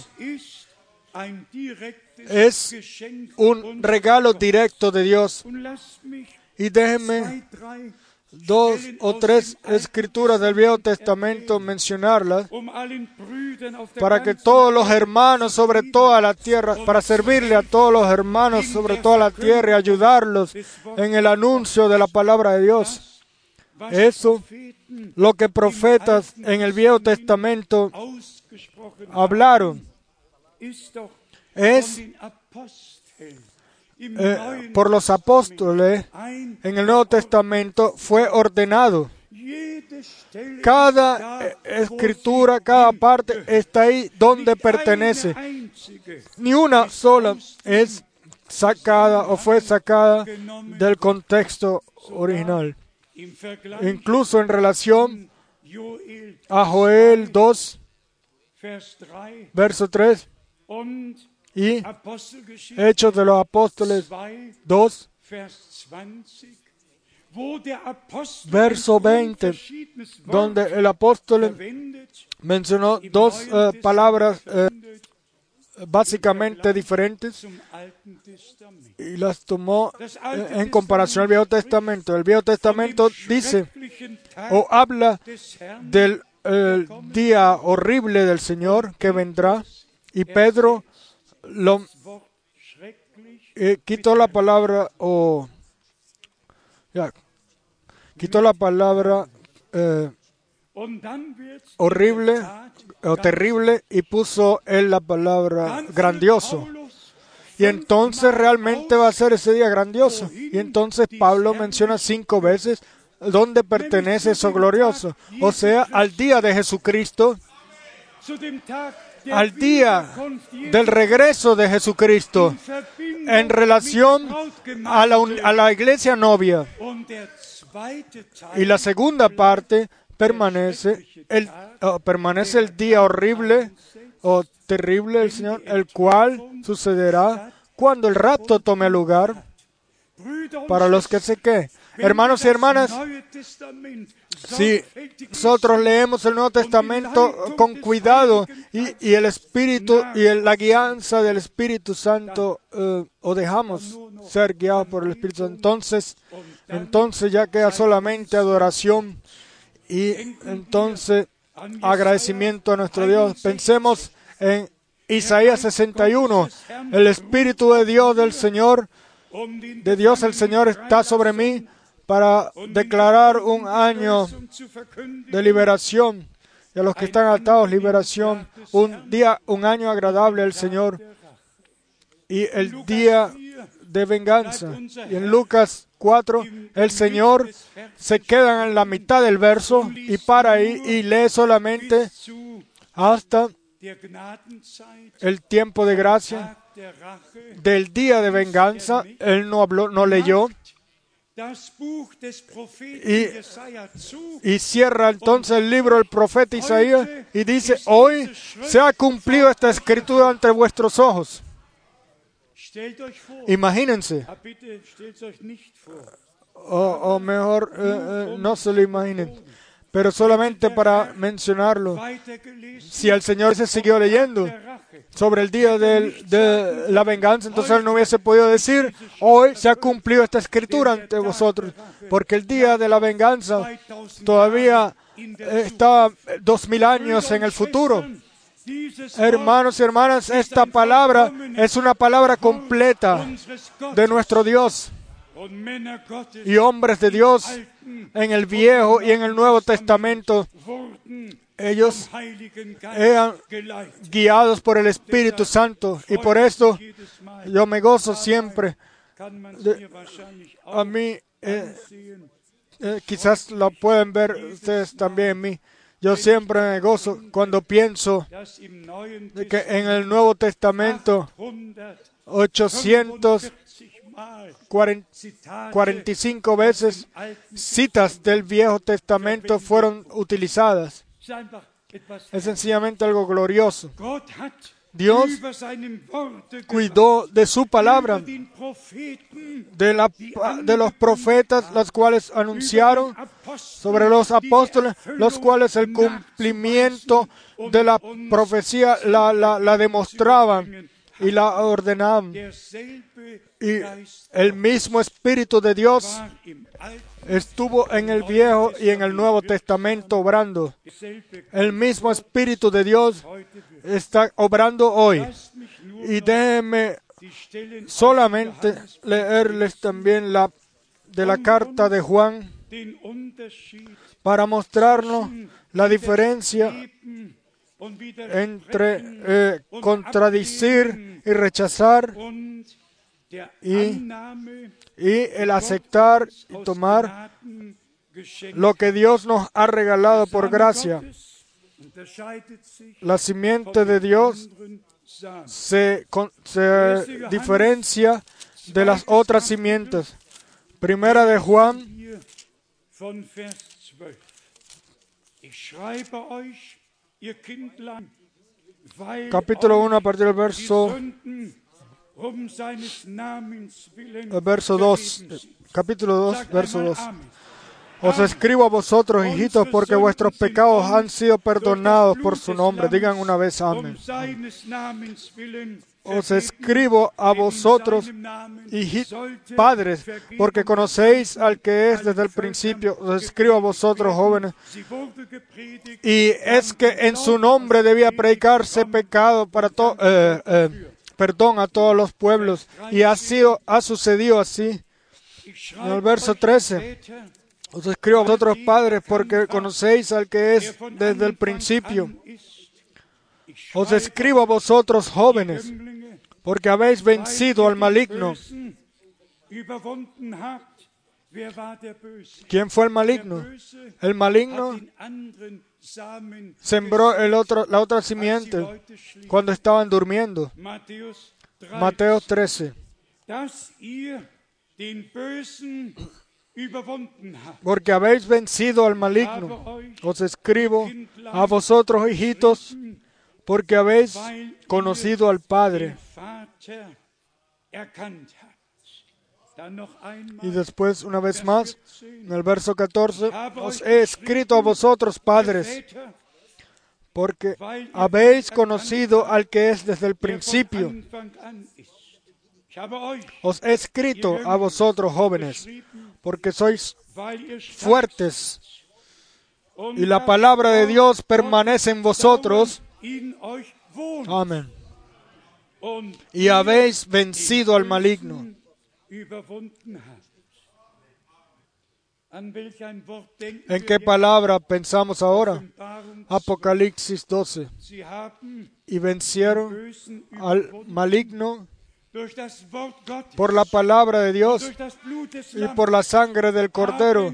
Es Un regalo directo de Dios. Y déjenme dos o tres escrituras del Viejo Testamento mencionarlas um para que todos los hermanos sobre toda la tierra, para servirle a todos los hermanos sobre toda la tierra y ayudarlos en el anuncio de la palabra de Dios. Eso, lo que profetas en el Viejo Testamento hablaron, es eh, por los apóstoles en el Nuevo Testamento fue ordenado. Cada eh, escritura, cada parte está ahí donde pertenece. Ni una sola es sacada o fue sacada del contexto original. Incluso en relación a Joel 2, Vers 3 verso 3 und y Hechos de los Apóstoles 2 2, Vers 20, wo der Apostel Verso ein 20, verschiedenes Wort donde el apóstol mencionó dos eh, palabras eh, básicamente diferentes y las tomó eh, en comparación al Viejo Testamento. El Viejo Testamento dice o habla del día horrible del Señor que vendrá y Pedro lo eh, quitó la palabra o quitó la palabra eh, horrible o terrible y puso en la palabra grandioso. Y entonces realmente va a ser ese día grandioso. Y entonces Pablo menciona cinco veces dónde pertenece eso glorioso. O sea, al día de Jesucristo, al día del regreso de Jesucristo en relación a la, a la iglesia novia. Y la segunda parte permanece el, oh, permanece el día horrible o terrible del Señor, el cual sucederá cuando el rapto tome lugar para los que se que. Hermanos y hermanas, si nosotros leemos el Nuevo Testamento con cuidado y, el Espíritu y la guianza del Espíritu Santo eh, o dejamos ser guiados por el Espíritu entonces, entonces ya queda solamente adoración y entonces agradecimiento a nuestro Dios. Pensemos en Isaías 61, el Espíritu de Dios del Señor de Dios el Señor está sobre mí para declarar un año de liberación y a los que están atados liberación, un día, un año agradable al Señor y el día de venganza. Y en Lucas 4, el Señor se queda en la mitad del verso y para ahí y lee solamente hasta el tiempo de gracia del día de venganza. Él no habló, no leyó Y- cierra entonces el libro del profeta Isaías y dice, hoy se ha cumplido esta escritura ante vuestros ojos. Imagínense, o mejor, eh, eh, no se lo imaginen, pero solamente para mencionarlo. Si el Señor se siguió leyendo sobre el día de la venganza, entonces Él no hubiese podido decir, hoy se ha cumplido esta escritura ante vosotros, porque el día de la venganza 2000 todavía está dos mil años en el futuro. Hermanos y hermanas, esta palabra es una palabra completa de nuestro Dios y hombres de Dios en el Viejo y en el Nuevo Testamento. Ellos eran guiados por el Espíritu Santo y por esto yo me gozo siempre. A mí, eh, eh, quizás lo pueden ver ustedes también en mí. Yo siempre me gozo cuando pienso que en el Nuevo Testamento 845 845 Mal Zitate veces citas del Viejo Testamento fueron utilizadas. Es sencillamente algo glorioso. Dios Cuidó de su palabra, de, los profetas, los cuales anunciaron sobre los apóstoles, los cuales el cumplimiento de la profecía la demostraban y la ordenaban. Y el mismo Espíritu de Dios estuvo en el Viejo y en el Nuevo Testamento obrando. El mismo Espíritu de Dios está obrando hoy. Y déjenme solamente leerles también la de la carta de Juan para mostrarnos la diferencia entre eh, contradicir y rechazar y- y el aceptar y tomar lo que Dios nos ha regalado por gracia. La simiente de Dios se, se diferencia de las otras simientes. Primera de Juan, Hier von Vers 12. Ich schreibe euch, ihr Kindlein, weil capítulo euch 1, a partir del verso, verso 2, vergeben sind. capítulo 2, Sagt verso einmal 2. Amen. Os escribo a vosotros, hijitos, porque vuestros pecados han sido perdonados por su nombre. Digan una vez amén. Os escribo a vosotros, hiji- padres, porque conocéis al que es desde el principio. Os escribo a vosotros, jóvenes. Y es que en su nombre debía predicarse pecado para to- eh, eh, perdón a todos los pueblos. Y ha sido, ha sucedido así. En el verso euch, 13. Väter, Os escribo a vosotros, padres, porque conocéis al que es desde el principio. Os escribo a vosotros, jóvenes, porque habéis vencido al maligno. ¿Quién fue el maligno? El maligno sembró el otro, la otra simiente cuando estaban durmiendo. Matthäus 3, Mateo 13. dass ihr den Bösen überwunden habt. Porque habéis vencido al maligno. Os escribo a vosotros, hijitos, porque habéis conocido al Padre. Y después, una vez más, en el verso 14, os he escrito a vosotros, padres, porque habéis conocido al que es desde el principio. Os he escrito a vosotros, jóvenes, porque sois fuertes y la palabra de Dios permanece en vosotros. Amén. Y habéis vencido al maligno. ¿En qué palabra pensamos ahora? Apocalipsis 12. Sie haben Y vencieron al maligno por la palabra de Dios y por la sangre del Cordero.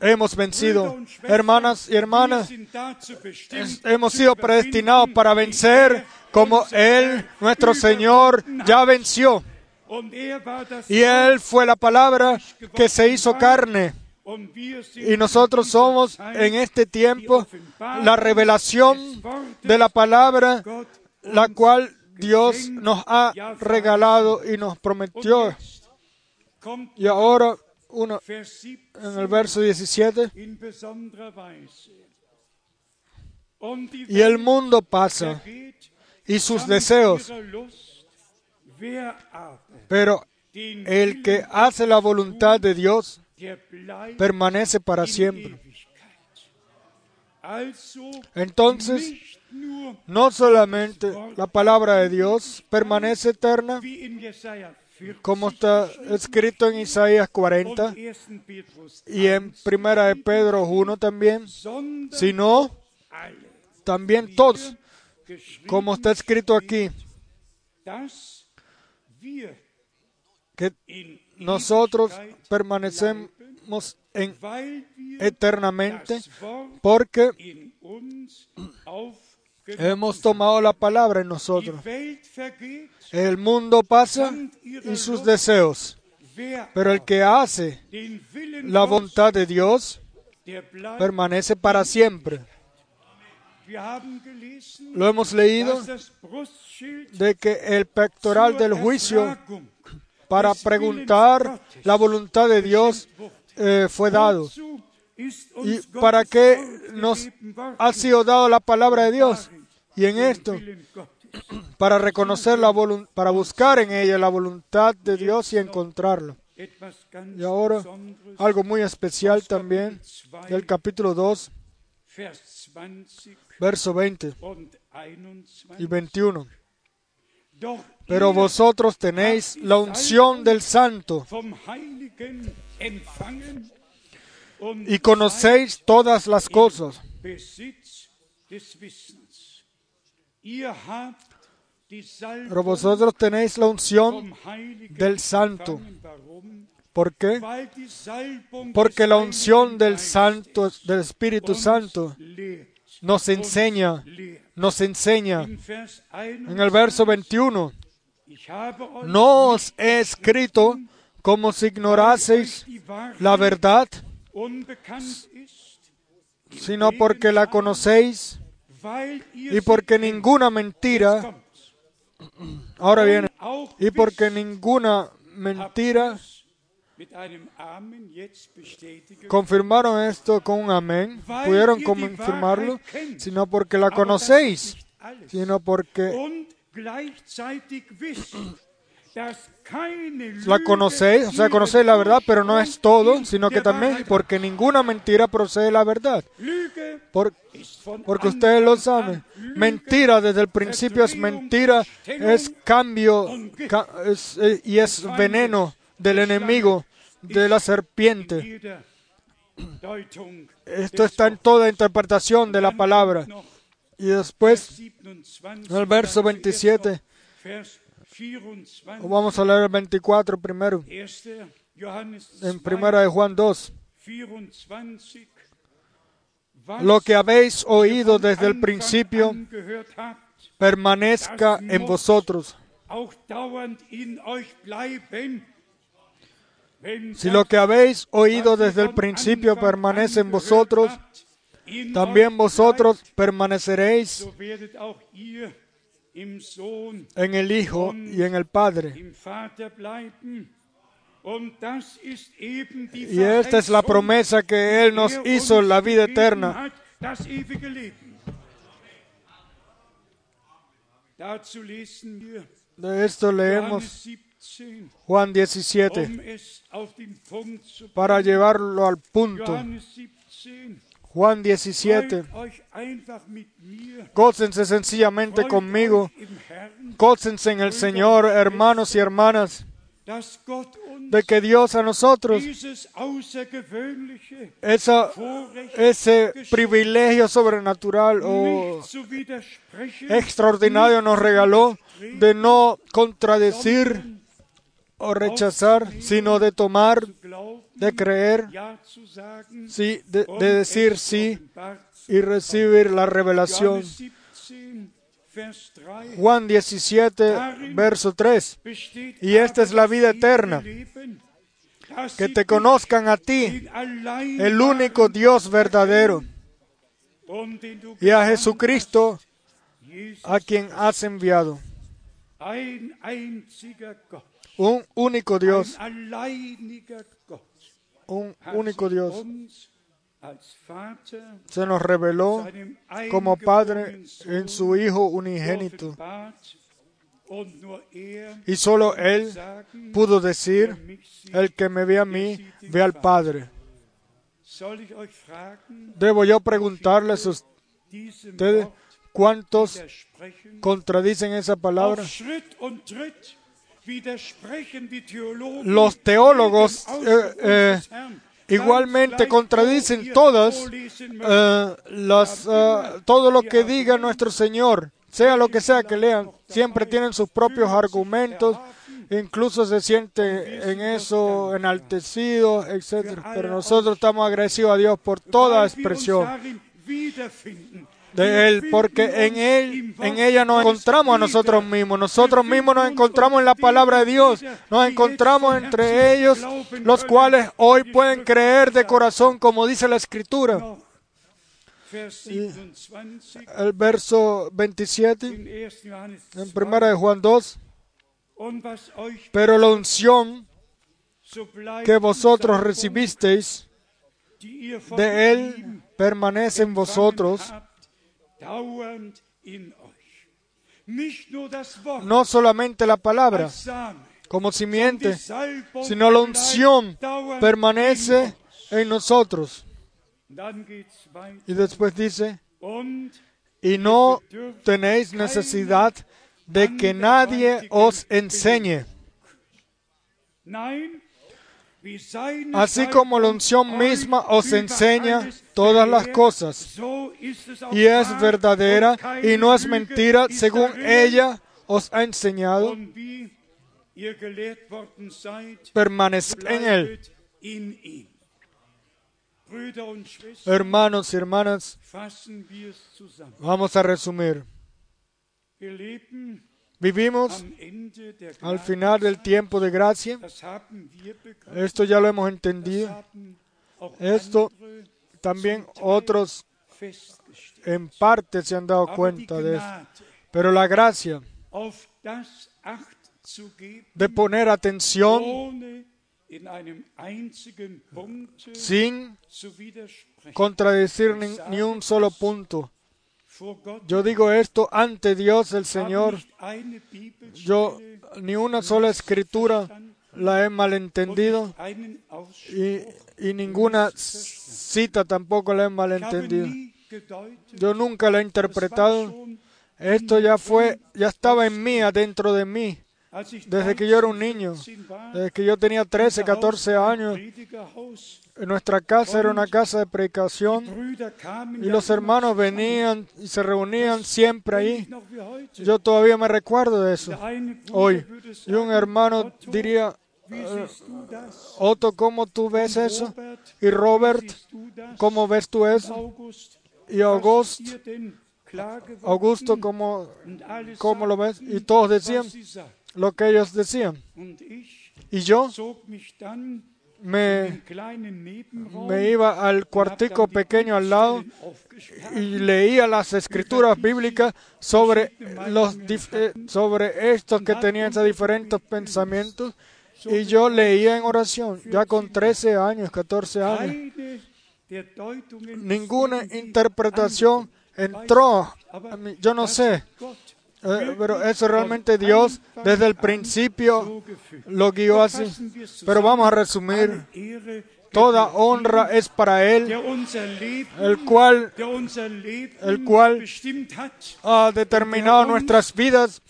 Hemos vencido. Hermanas y hermanas, hemos sido predestinados para vencer er como Él, nuestro Señor, ya venció. Y Él fue la palabra que se hizo carne. Y nosotros somos en este tiempo la revelación de la palabra, la cual Dios nos ha regalado y nos prometió. Y ahora, uno, Vers 17 en el verso 17, in besonderer Weise. Und die y el mundo pasa y sus deseos, pero el que hace la voluntad de Dios permanece para siempre. Entonces, no solamente la palabra de Dios permanece eterna, wie in Jesaja 40 como está escrito en Isaías 40 und 1. Petrus y en Primera de Pedro 1 también, sino también todos, como está escrito aquí, que nosotros permanecemos en eternamente porque hemos tomado la palabra en nosotros. El mundo pasa y sus deseos, pero el que hace la voluntad de Dios permanece para siempre. Lo hemos leído de que el pectoral del juicio para preguntar la voluntad de Dios eh, fue dado. ¿Y para qué nos ha sido dado la palabra de Dios? Y en esto, para reconocer la volun- para buscar en ella la voluntad de Dios y ganz Y ahora, algo muy especial también del capítulo 2, Vers 20 verso 20 und 21. y 21. Doch Pero vosotros tenéis la unción del Santo y conocéis todas las cosas. Pero vosotros tenéis la unción del Santo. ¿Por qué? Porque la unción del Santo, del Espíritu Santo, nos enseña, nos enseña. En el verso 21, Ich habe euch No os he escrito como si ignoraseis la verdad, sino porque la conocéis y porque ninguna mentira, ahora viene, y porque ninguna mentira, confirmaron esto con un amén, pudieron confirmarlo, sino porque la conocéis, sino porque la conocéis, o sea, conocéis la verdad, pero no es todo, sino que también porque ninguna mentira procede de la verdad. Por- porque ustedes lo saben. Mentira desde el principio es mentira, es cambio es- eh, y es veneno del enemigo, de la serpiente. Esto está en toda interpretación de la palabra. Y después, 27, en el verso 27, Vers 24, vamos a leer el 24 primero, 1. Johannes en 2, primera de Juan 2. 24, was Lo que habéis oído desde el principio permanezca en vosotros. Si lo que habéis oído desde el principio permanece en vosotros, también vosotros permaneceréis en el Hijo y en el Padre. Y esta es la promesa que Él nos hizo, la vida eterna. De esto leemos Johannes 17, Juan 17, um es auf den Punkt zu para llevarlo al punto. Johannes 17, Juan 17, freut euch einfach mit mir, gócense sencillamente conmigo, gócense en el Señor, hermanos y hermanas, de que Dios a nosotros esa, ese privilegio sobrenatural o extraordinario nos regaló de no contradecir o rechazar, sino de tomar, de creer, sí, de, decir sí y recibir la revelación. Johannes 17, Vers 3 Juan 17, verso 3. besteht Y esta es la vida eterna, que te conozcan a ti, el único Dios verdadero, y a Jesucristo, a quien has enviado. Un único Dios, un único Dios. Se nos reveló como Padre en su Hijo unigénito. er Y solo Él pudo decir, el que me ve a mí, ve al Padre. Debo yo preguntarles a ustedes cuántos contradicen esa palabra. Los teólogos eh, eh, igualmente contradicen todas eh, las, eh, todo lo que diga nuestro Señor, sea lo que sea que lean, siempre tienen sus propios argumentos, incluso se siente en eso enaltecido, etc. Pero nosotros estamos agradecidos a Dios por toda expresión. De Él, porque en Él, en ella nos encontramos a nosotros mismos, nosotros mismos nos encontramos en la palabra de Dios, nos encontramos von entre ellos, los cuales hoy wie pueden creer de corazón, como dice la Escritura. Noch Vers 27 El verso 27 in 1. Johannes en 2. primera de Juan 2, Und was euch pero la unción que vosotros recibisteis de Él permanece en vosotros, no solamente la palabra como simiente, sino la unción permanece en nosotros. Y después dice, y no tenéis necesidad de que nadie os enseñe, así como la unción misma os enseña todas las cosas, y es verdadera y no es mentira según ella os ha enseñado, permaneced en él. Hermanos y hermanas, vamos a resumir. Vivimos al final del tiempo de gracia. Esto ya lo hemos entendido. Esto También otros en parte se han dado cuenta de. Gnade, Pero la gracia de poner atención sin contradecir ni un solo punto. Yo digo esto ante Dios el Señor. Yo ni una sola escritura la he malentendido. y, y ninguna cita tampoco la he malentendido. Yo nunca la he interpretado. Esto ya fue, ya estaba en mí, adentro de mí, desde que yo era un 13, niño, 14 war, desde que yo tenía 13, 14 años. Nuestra casa era una casa de predicación y los hermanos venían y se reunían siempre ahí. Yo todavía me recuerdo de eso. Hoy, y un hermano diría, das? Otto, ¿cómo tú ves eso? Y Robert? ¿cómo ves tú eso? Y August? Augusto, ¿cómo, cómo lo ves? Y todos decían. Lo que ellos decían. Y yo me, iba al cuartico pequeño al lado y leía las escrituras bíblicas sobre los eh, sobre estos que tenían esos diferentes pensamientos. y yo leía en oración ya con 13 años 14 años ninguna interpretación entró a mí. yo no sé eh, pero eso realmente Dios desde el principio lo guió así. pero vamos a resumir. Toda honra es para él el cual el cual ha determinado nuestras vidas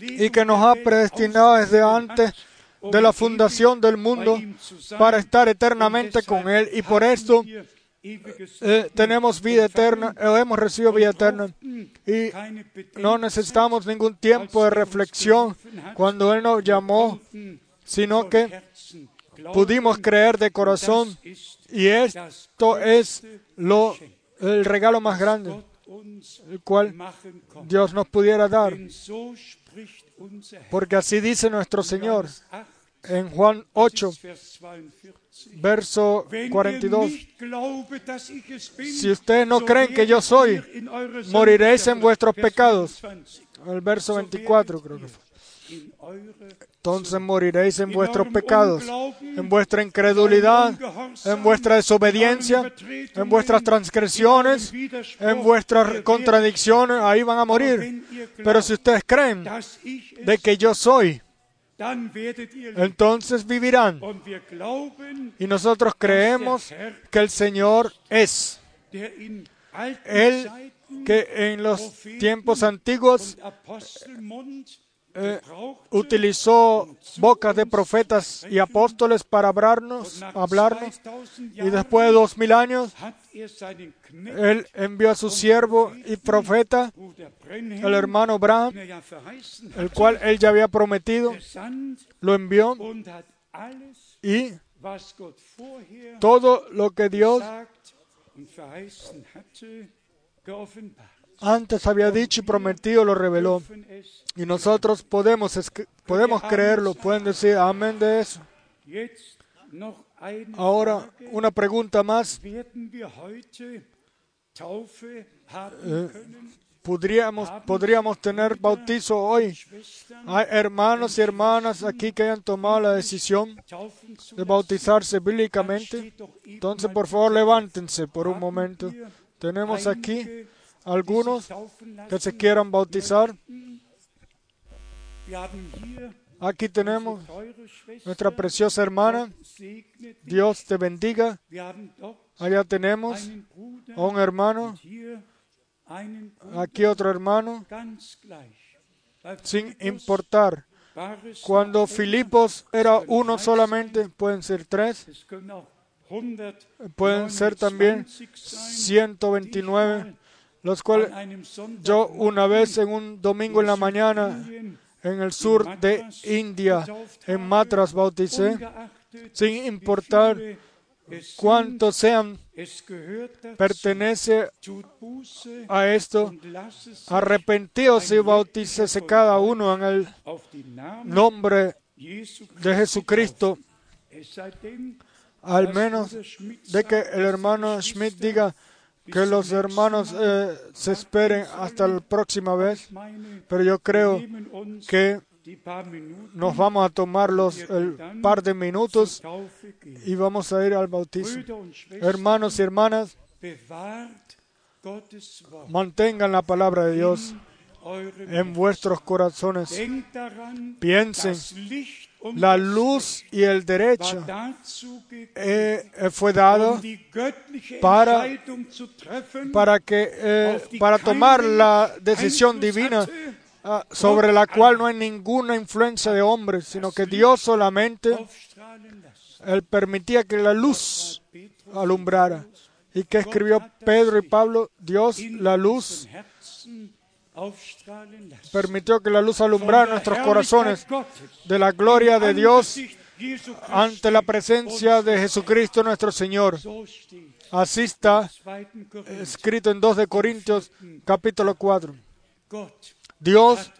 y que nos ha predestinado desde antes um de la fundación del mundo para estar eternamente con Él. Y por esto eh, tenemos vida eterna, eh, hemos recibido vida eterna y no necesitamos ningún tiempo de reflexión cuando Él nos llamó, sino que pudimos creer de corazón y esto es lo, el regalo más grande el cual. Dios nos pudiera dar, porque así dice nuestro Señor Johannes 8, en Juan 8, Vers 42. Verso Wenn ihr 42. nicht glaubet, dass ich es bin, Si ustedes no creen que yo soy, moriréis en vuestros pecados. 25. El verso So 24 werdet creo que fue. Entonces moriréis en vuestros pecados, en vuestra in incredulidad, en vuestra desobediencia, en vuestras transgresiones, en vuestras contradicciones, ahí van a morir. Pero si ustedes creen de que yo soy, entonces vivirán. Y nosotros creemos que el Señor es. Él que en los tiempos antiguos eh, utilizó bocas de profetas y apóstoles para hablarnos, hablarnos. 2000 y después de dos mil años Él envió a su siervo y profeta, el hermano Abraham, el cual él ya había prometido, lo envió y todo lo que Dios antes había dicho y prometido lo reveló. Y nosotros podemos, podemos creerlo, pueden decir amén de eso. Ahora, una pregunta más. Können? ¿Podríamos, podríamos tener bautizo hoy? Hay hermanos y hermanas aquí que hayan tomado la decisión de bautizarse bíblicamente. Entonces, por favor, levántense por un momento. Tenemos aquí algunos que se quieran bautizar. Aquí tenemos nuestra preciosa hermana. Dios te bendiga. Allá tenemos a un hermano, aquí otro hermano, sin importar. Cuando Filipos era uno solamente, pueden ser tres, es können auch 100, pueden ser también 129, los cuales yo una vez en un domingo en la mañana en el sur de India, en Matras, bauticé, sin importar Es cuantos sean, pertenece a esto. Arrepentíos y bautícese cada uno en el nombre de Jesucristo, al menos de que el hermano Schmidt diga que los hermanos eh, se esperen hasta la próxima vez, pero yo creo que nos vamos a tomar los el par de minutos y vamos a ir al bautismo. Hermanos y hermanas, mantengan la palabra de Dios en vuestros corazones. Piensen, la luz y el derecho eh, eh, fue dado para- para que eh, para tomar la decisión divina ah, sobre la cual no hay ninguna influencia de hombres, sino que Dios solamente él permitía que la luz alumbrara. ¿Y que escribió Pedro y Pablo? Dios, la luz, Permitió que la luz alumbrara nuestros corazones de la gloria de Dios ante la presencia de Jesucristo nuestro Señor. Así está 2. Korinther. escrito en 2 de Corintios capítulo 4. Gott Dios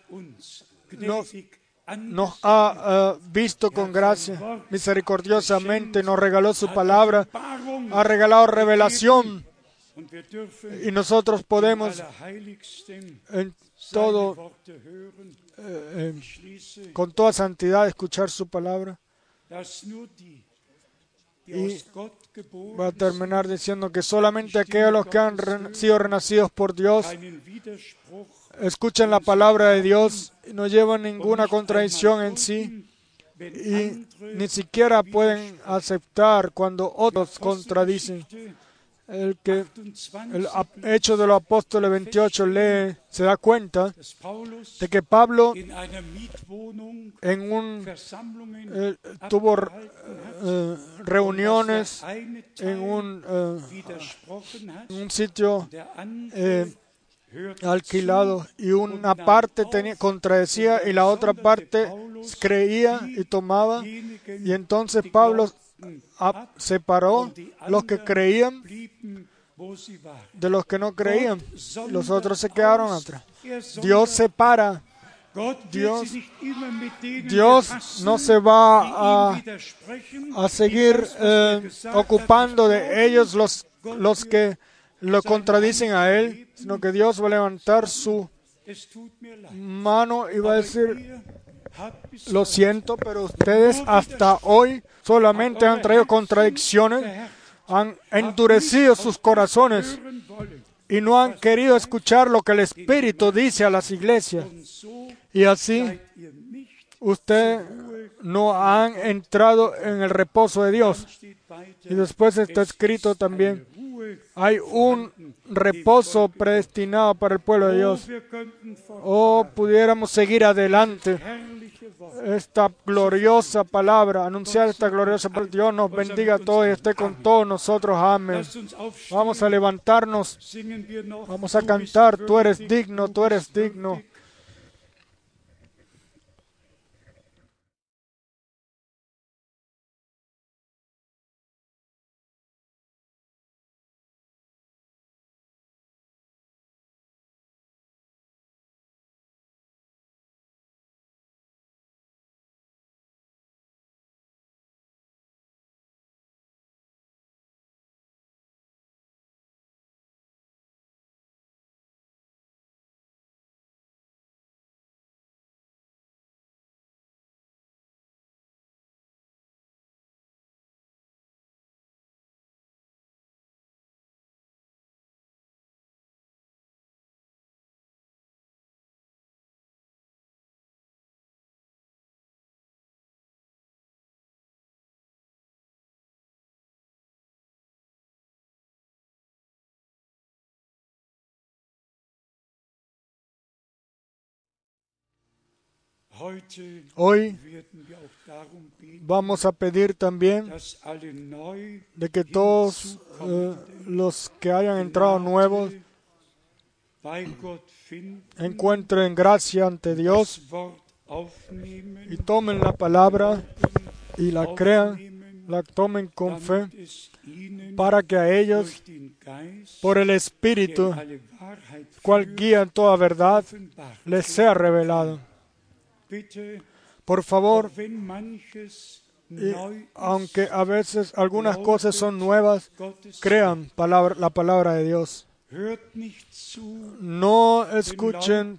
nos- ha eh, visto con gracia, misericordiosamente, nos regaló su palabra, ha regalado revelación y nosotros podemos en todo, eh, schließe, con toda santidad escuchar su palabra. Y Va a terminar diciendo que solamente aquellos los que han sido renacidos por Dios escuchan la palabra de Dios y no llevan ninguna contradicción en sí y ni siquiera pueden aceptar cuando otros contradicen. El que 28, el hecho de los apóstoles 28 lee, se da cuenta de que Pablo en un eh, tuvo eh, reuniones en un, eh, un sitio eh, alquilado y una parte tenía, contradecía y la otra parte creía y tomaba. Y entonces Pablo separó los que creían de los que no creían. Los otros se quedaron atrás. Dios separa. Dios- Dios no se va a, a seguir eh, ocupando de ellos los, los que lo contradicen a él sino que Dios va a levantar su mano y va a decir Lo siento, pero ustedes hasta hoy solamente han traído contradicciones, han endurecido sus corazones y no han querido escuchar lo que el Espíritu dice a las iglesias. Y así ustedes no han entrado en el reposo de Dios. Y después está escrito también, hay un reposo predestinado para el pueblo de Dios. Oh, pudiéramos seguir adelante. Esta gloriosa palabra, anunciar esta gloriosa palabra. Dios nos bendiga a todos y esté con todos nosotros. Amén. Vamos a levantarnos, vamos a cantar. Tú eres digno, tú eres digno. Hoy vamos a pedir también de que todos eh, los que hayan entrado nuevos encuentren gracia ante Dios y tomen la palabra y la crean la tomen con fe para que a ellos, por el Espíritu, cual guía en toda verdad, les sea revelado. Por favor, aunque a veces algunas cosas son nuevas, crean palabra- la palabra de Dios. No escuchen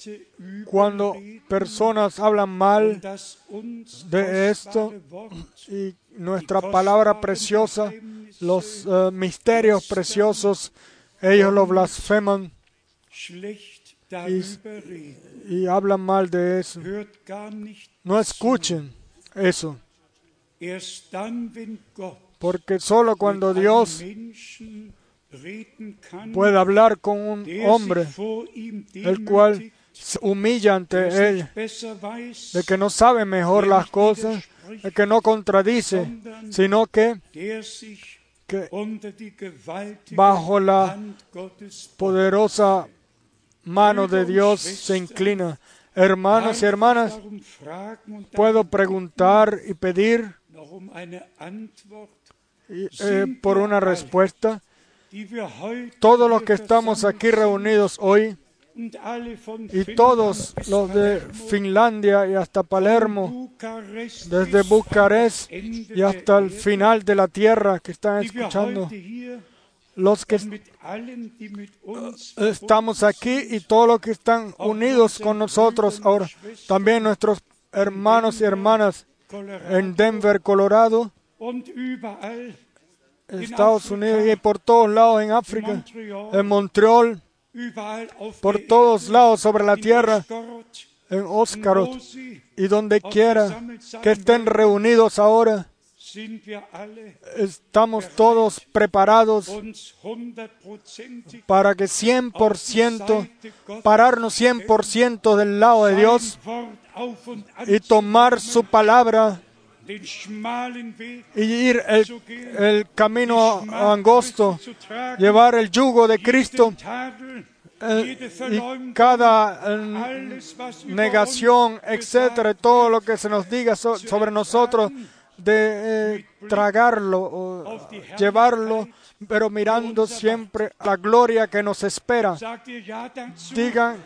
cuando personas hablan mal uns de esto y nuestra palabra preciosa, los eh, misterios preciosos, ellos lo blasfeman reden. y hablan mal de eso. No escuchen eso, porque solo cuando Dios puede hablar con un hombre, el cual se humilla ante él, de que no sabe mejor las cosas, de que no contradice, sino que, que bajo la poderosa mano de Dios se inclina. Hermanos y hermanas, puedo preguntar y pedir eh, por una respuesta. Todos los que estamos aquí reunidos hoy y todos los de Finlandia y hasta Palermo, desde Bucarest y hasta el final de la tierra que están escuchando, los que uns estamos aquí y todos los que están unidos con nosotros ahora, también nuestros hermanos y hermanas en Denver, Colorado, Estados Unidos y por todos lados en África, en Montreal, por todos lados sobre la tierra, en sie y donde quiera que estén reunidos ahora, estamos todos preparados para que 100% pararnos 100% del lado de Dios y tomar su palabra y ir el, el camino angosto, llevar el yugo de Cristo y cada negación, etcétera, todo lo que se nos diga so- sobre nosotros, de eh, tragarlo o llevarlo, pero mirando siempre la gloria que nos espera. Digan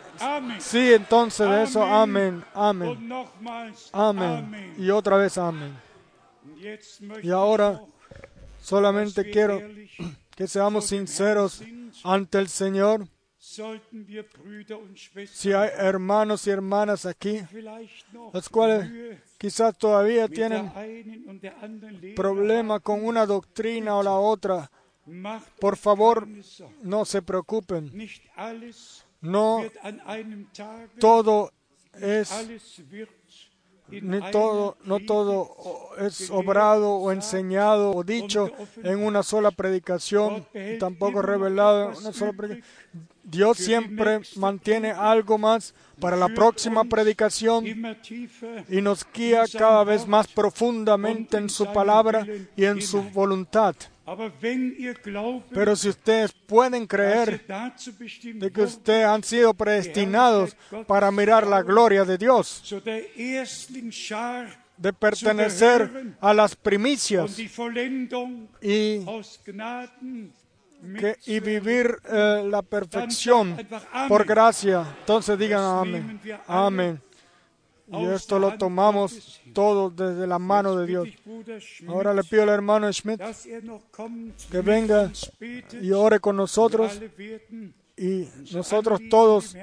sí, entonces de eso, amén, amén, amén, y otra vez amén. Y ahora solamente quiero que seamos sinceros ante el Señor. Si hay hermanos y hermanas aquí, los cuales quizás todavía tienen problema con una doctrina o la otra, por favor, no se preocupen. No todo es, einer todo, no todo es obrado o enseñado o dicho en una sola predicación, tampoco revelado en una sola predicación. Dios siempre mantiene algo más para la próxima predicación y nos guía cada vez más profundamente en su palabra y en su voluntad. Pero si ustedes pueden creer de que ustedes han sido predestinados para mirar la gloria de Dios, de pertenecer a las primicias y, que, vivir eh, la perfección por gracia. Entonces digan amén. Amén. Y esto lo tomamos todos desde la mano de Dios. Ahora le pido al hermano Schmidt que venga y ore con nosotros y nosotros todos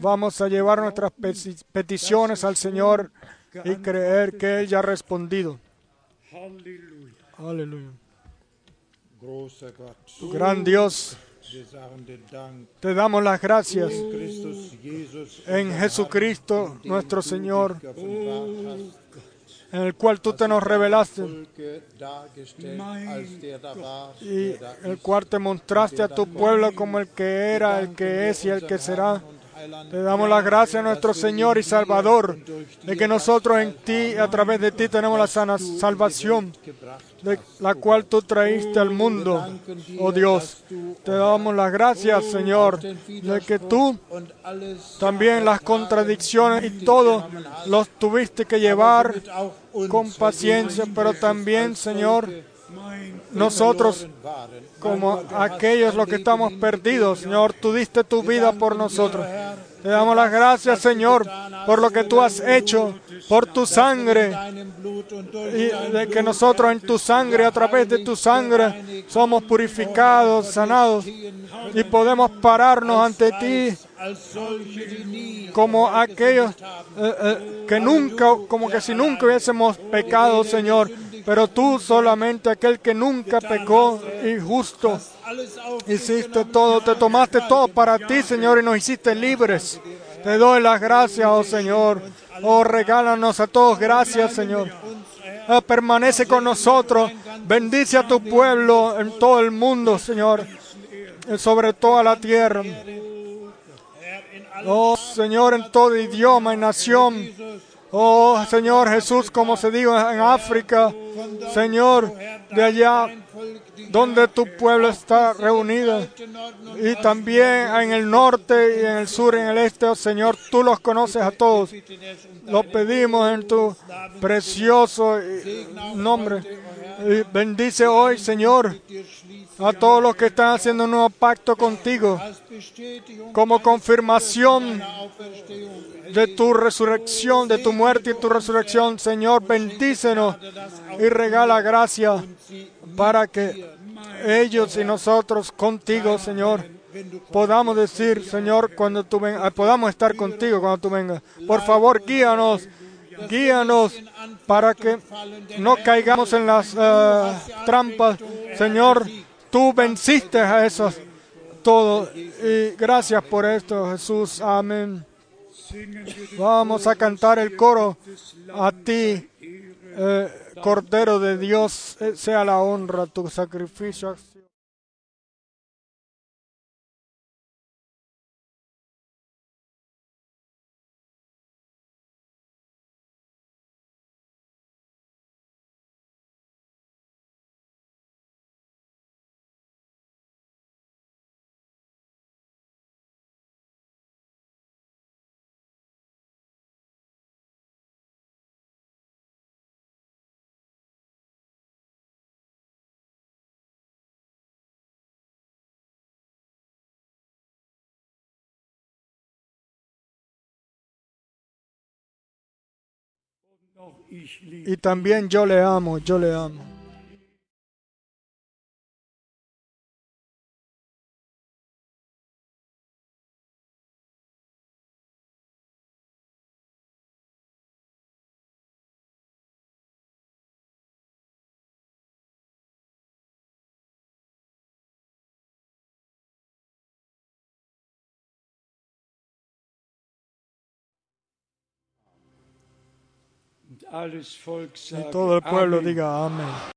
vamos a llevar nuestras peti- peticiones al Señor y creer que Él ya ha respondido. Aleluya. Gran Dios, te damos las gracias en Jesucristo nuestro Señor, en el cual tú te nos revelaste y el cual te mostraste a tu pueblo como el que era, el que es y el que será. Te damos las gracias a nuestro Señor y Salvador, de que nosotros en ti, a través de ti, tenemos la sana salvación, de la cual tú traíste al mundo, oh Dios. Te damos las gracias, Señor, de que tú también las contradicciones y todo los tuviste que llevar con paciencia, pero también, Señor, nosotros como aquellos los que estamos perdidos. Señor, tú diste tu vida por nosotros. Te damos las gracias, Señor, por lo que tú has hecho, por tu sangre. Y de que nosotros en tu sangre, a través de tu sangre, somos purificados, sanados y podemos pararnos ante ti como aquellos eh, eh, que nunca, como que si nunca hubiésemos pecado, Señor. Pero tú solamente aquel que nunca pecó y justo hiciste todo, te tomaste todo para ti, Señor, y nos hiciste libres. Te doy las gracias, oh Señor. Oh, regálanos a todos gracias, Señor. Ah, permanece con nosotros. Bendice a tu pueblo en todo el mundo, Señor. Y sobre toda la tierra. Oh, Señor, en todo idioma y nación. Oh, Señor Jesús, como se dijo en África. Señor, de allá donde tu pueblo está reunido. Y también en el norte y en el sur y en el este, oh Señor, tú los conoces a todos. Lo pedimos en tu precioso nombre. Bendice hoy, Señor, a todos los que están haciendo un nuevo pacto contigo como confirmación de tu resurrección, de tu muerte y tu resurrección. Señor, bendícenos y regala gracia para que ellos y nosotros contigo, Señor, podamos decir, Señor, cuando tú vengas, podamos estar contigo cuando tú vengas. Por favor, guíanos, guíanos para que no caigamos en las eh, trampas. Señor, tú venciste a esos todo. Y gracias por esto, Jesús. Amén. Vamos a cantar el coro a ti, eh, Cordero de Dios, eh, sea la honra, tu sacrificio. Y también yo le amo, yo le amo. Y todo el pueblo diga amén.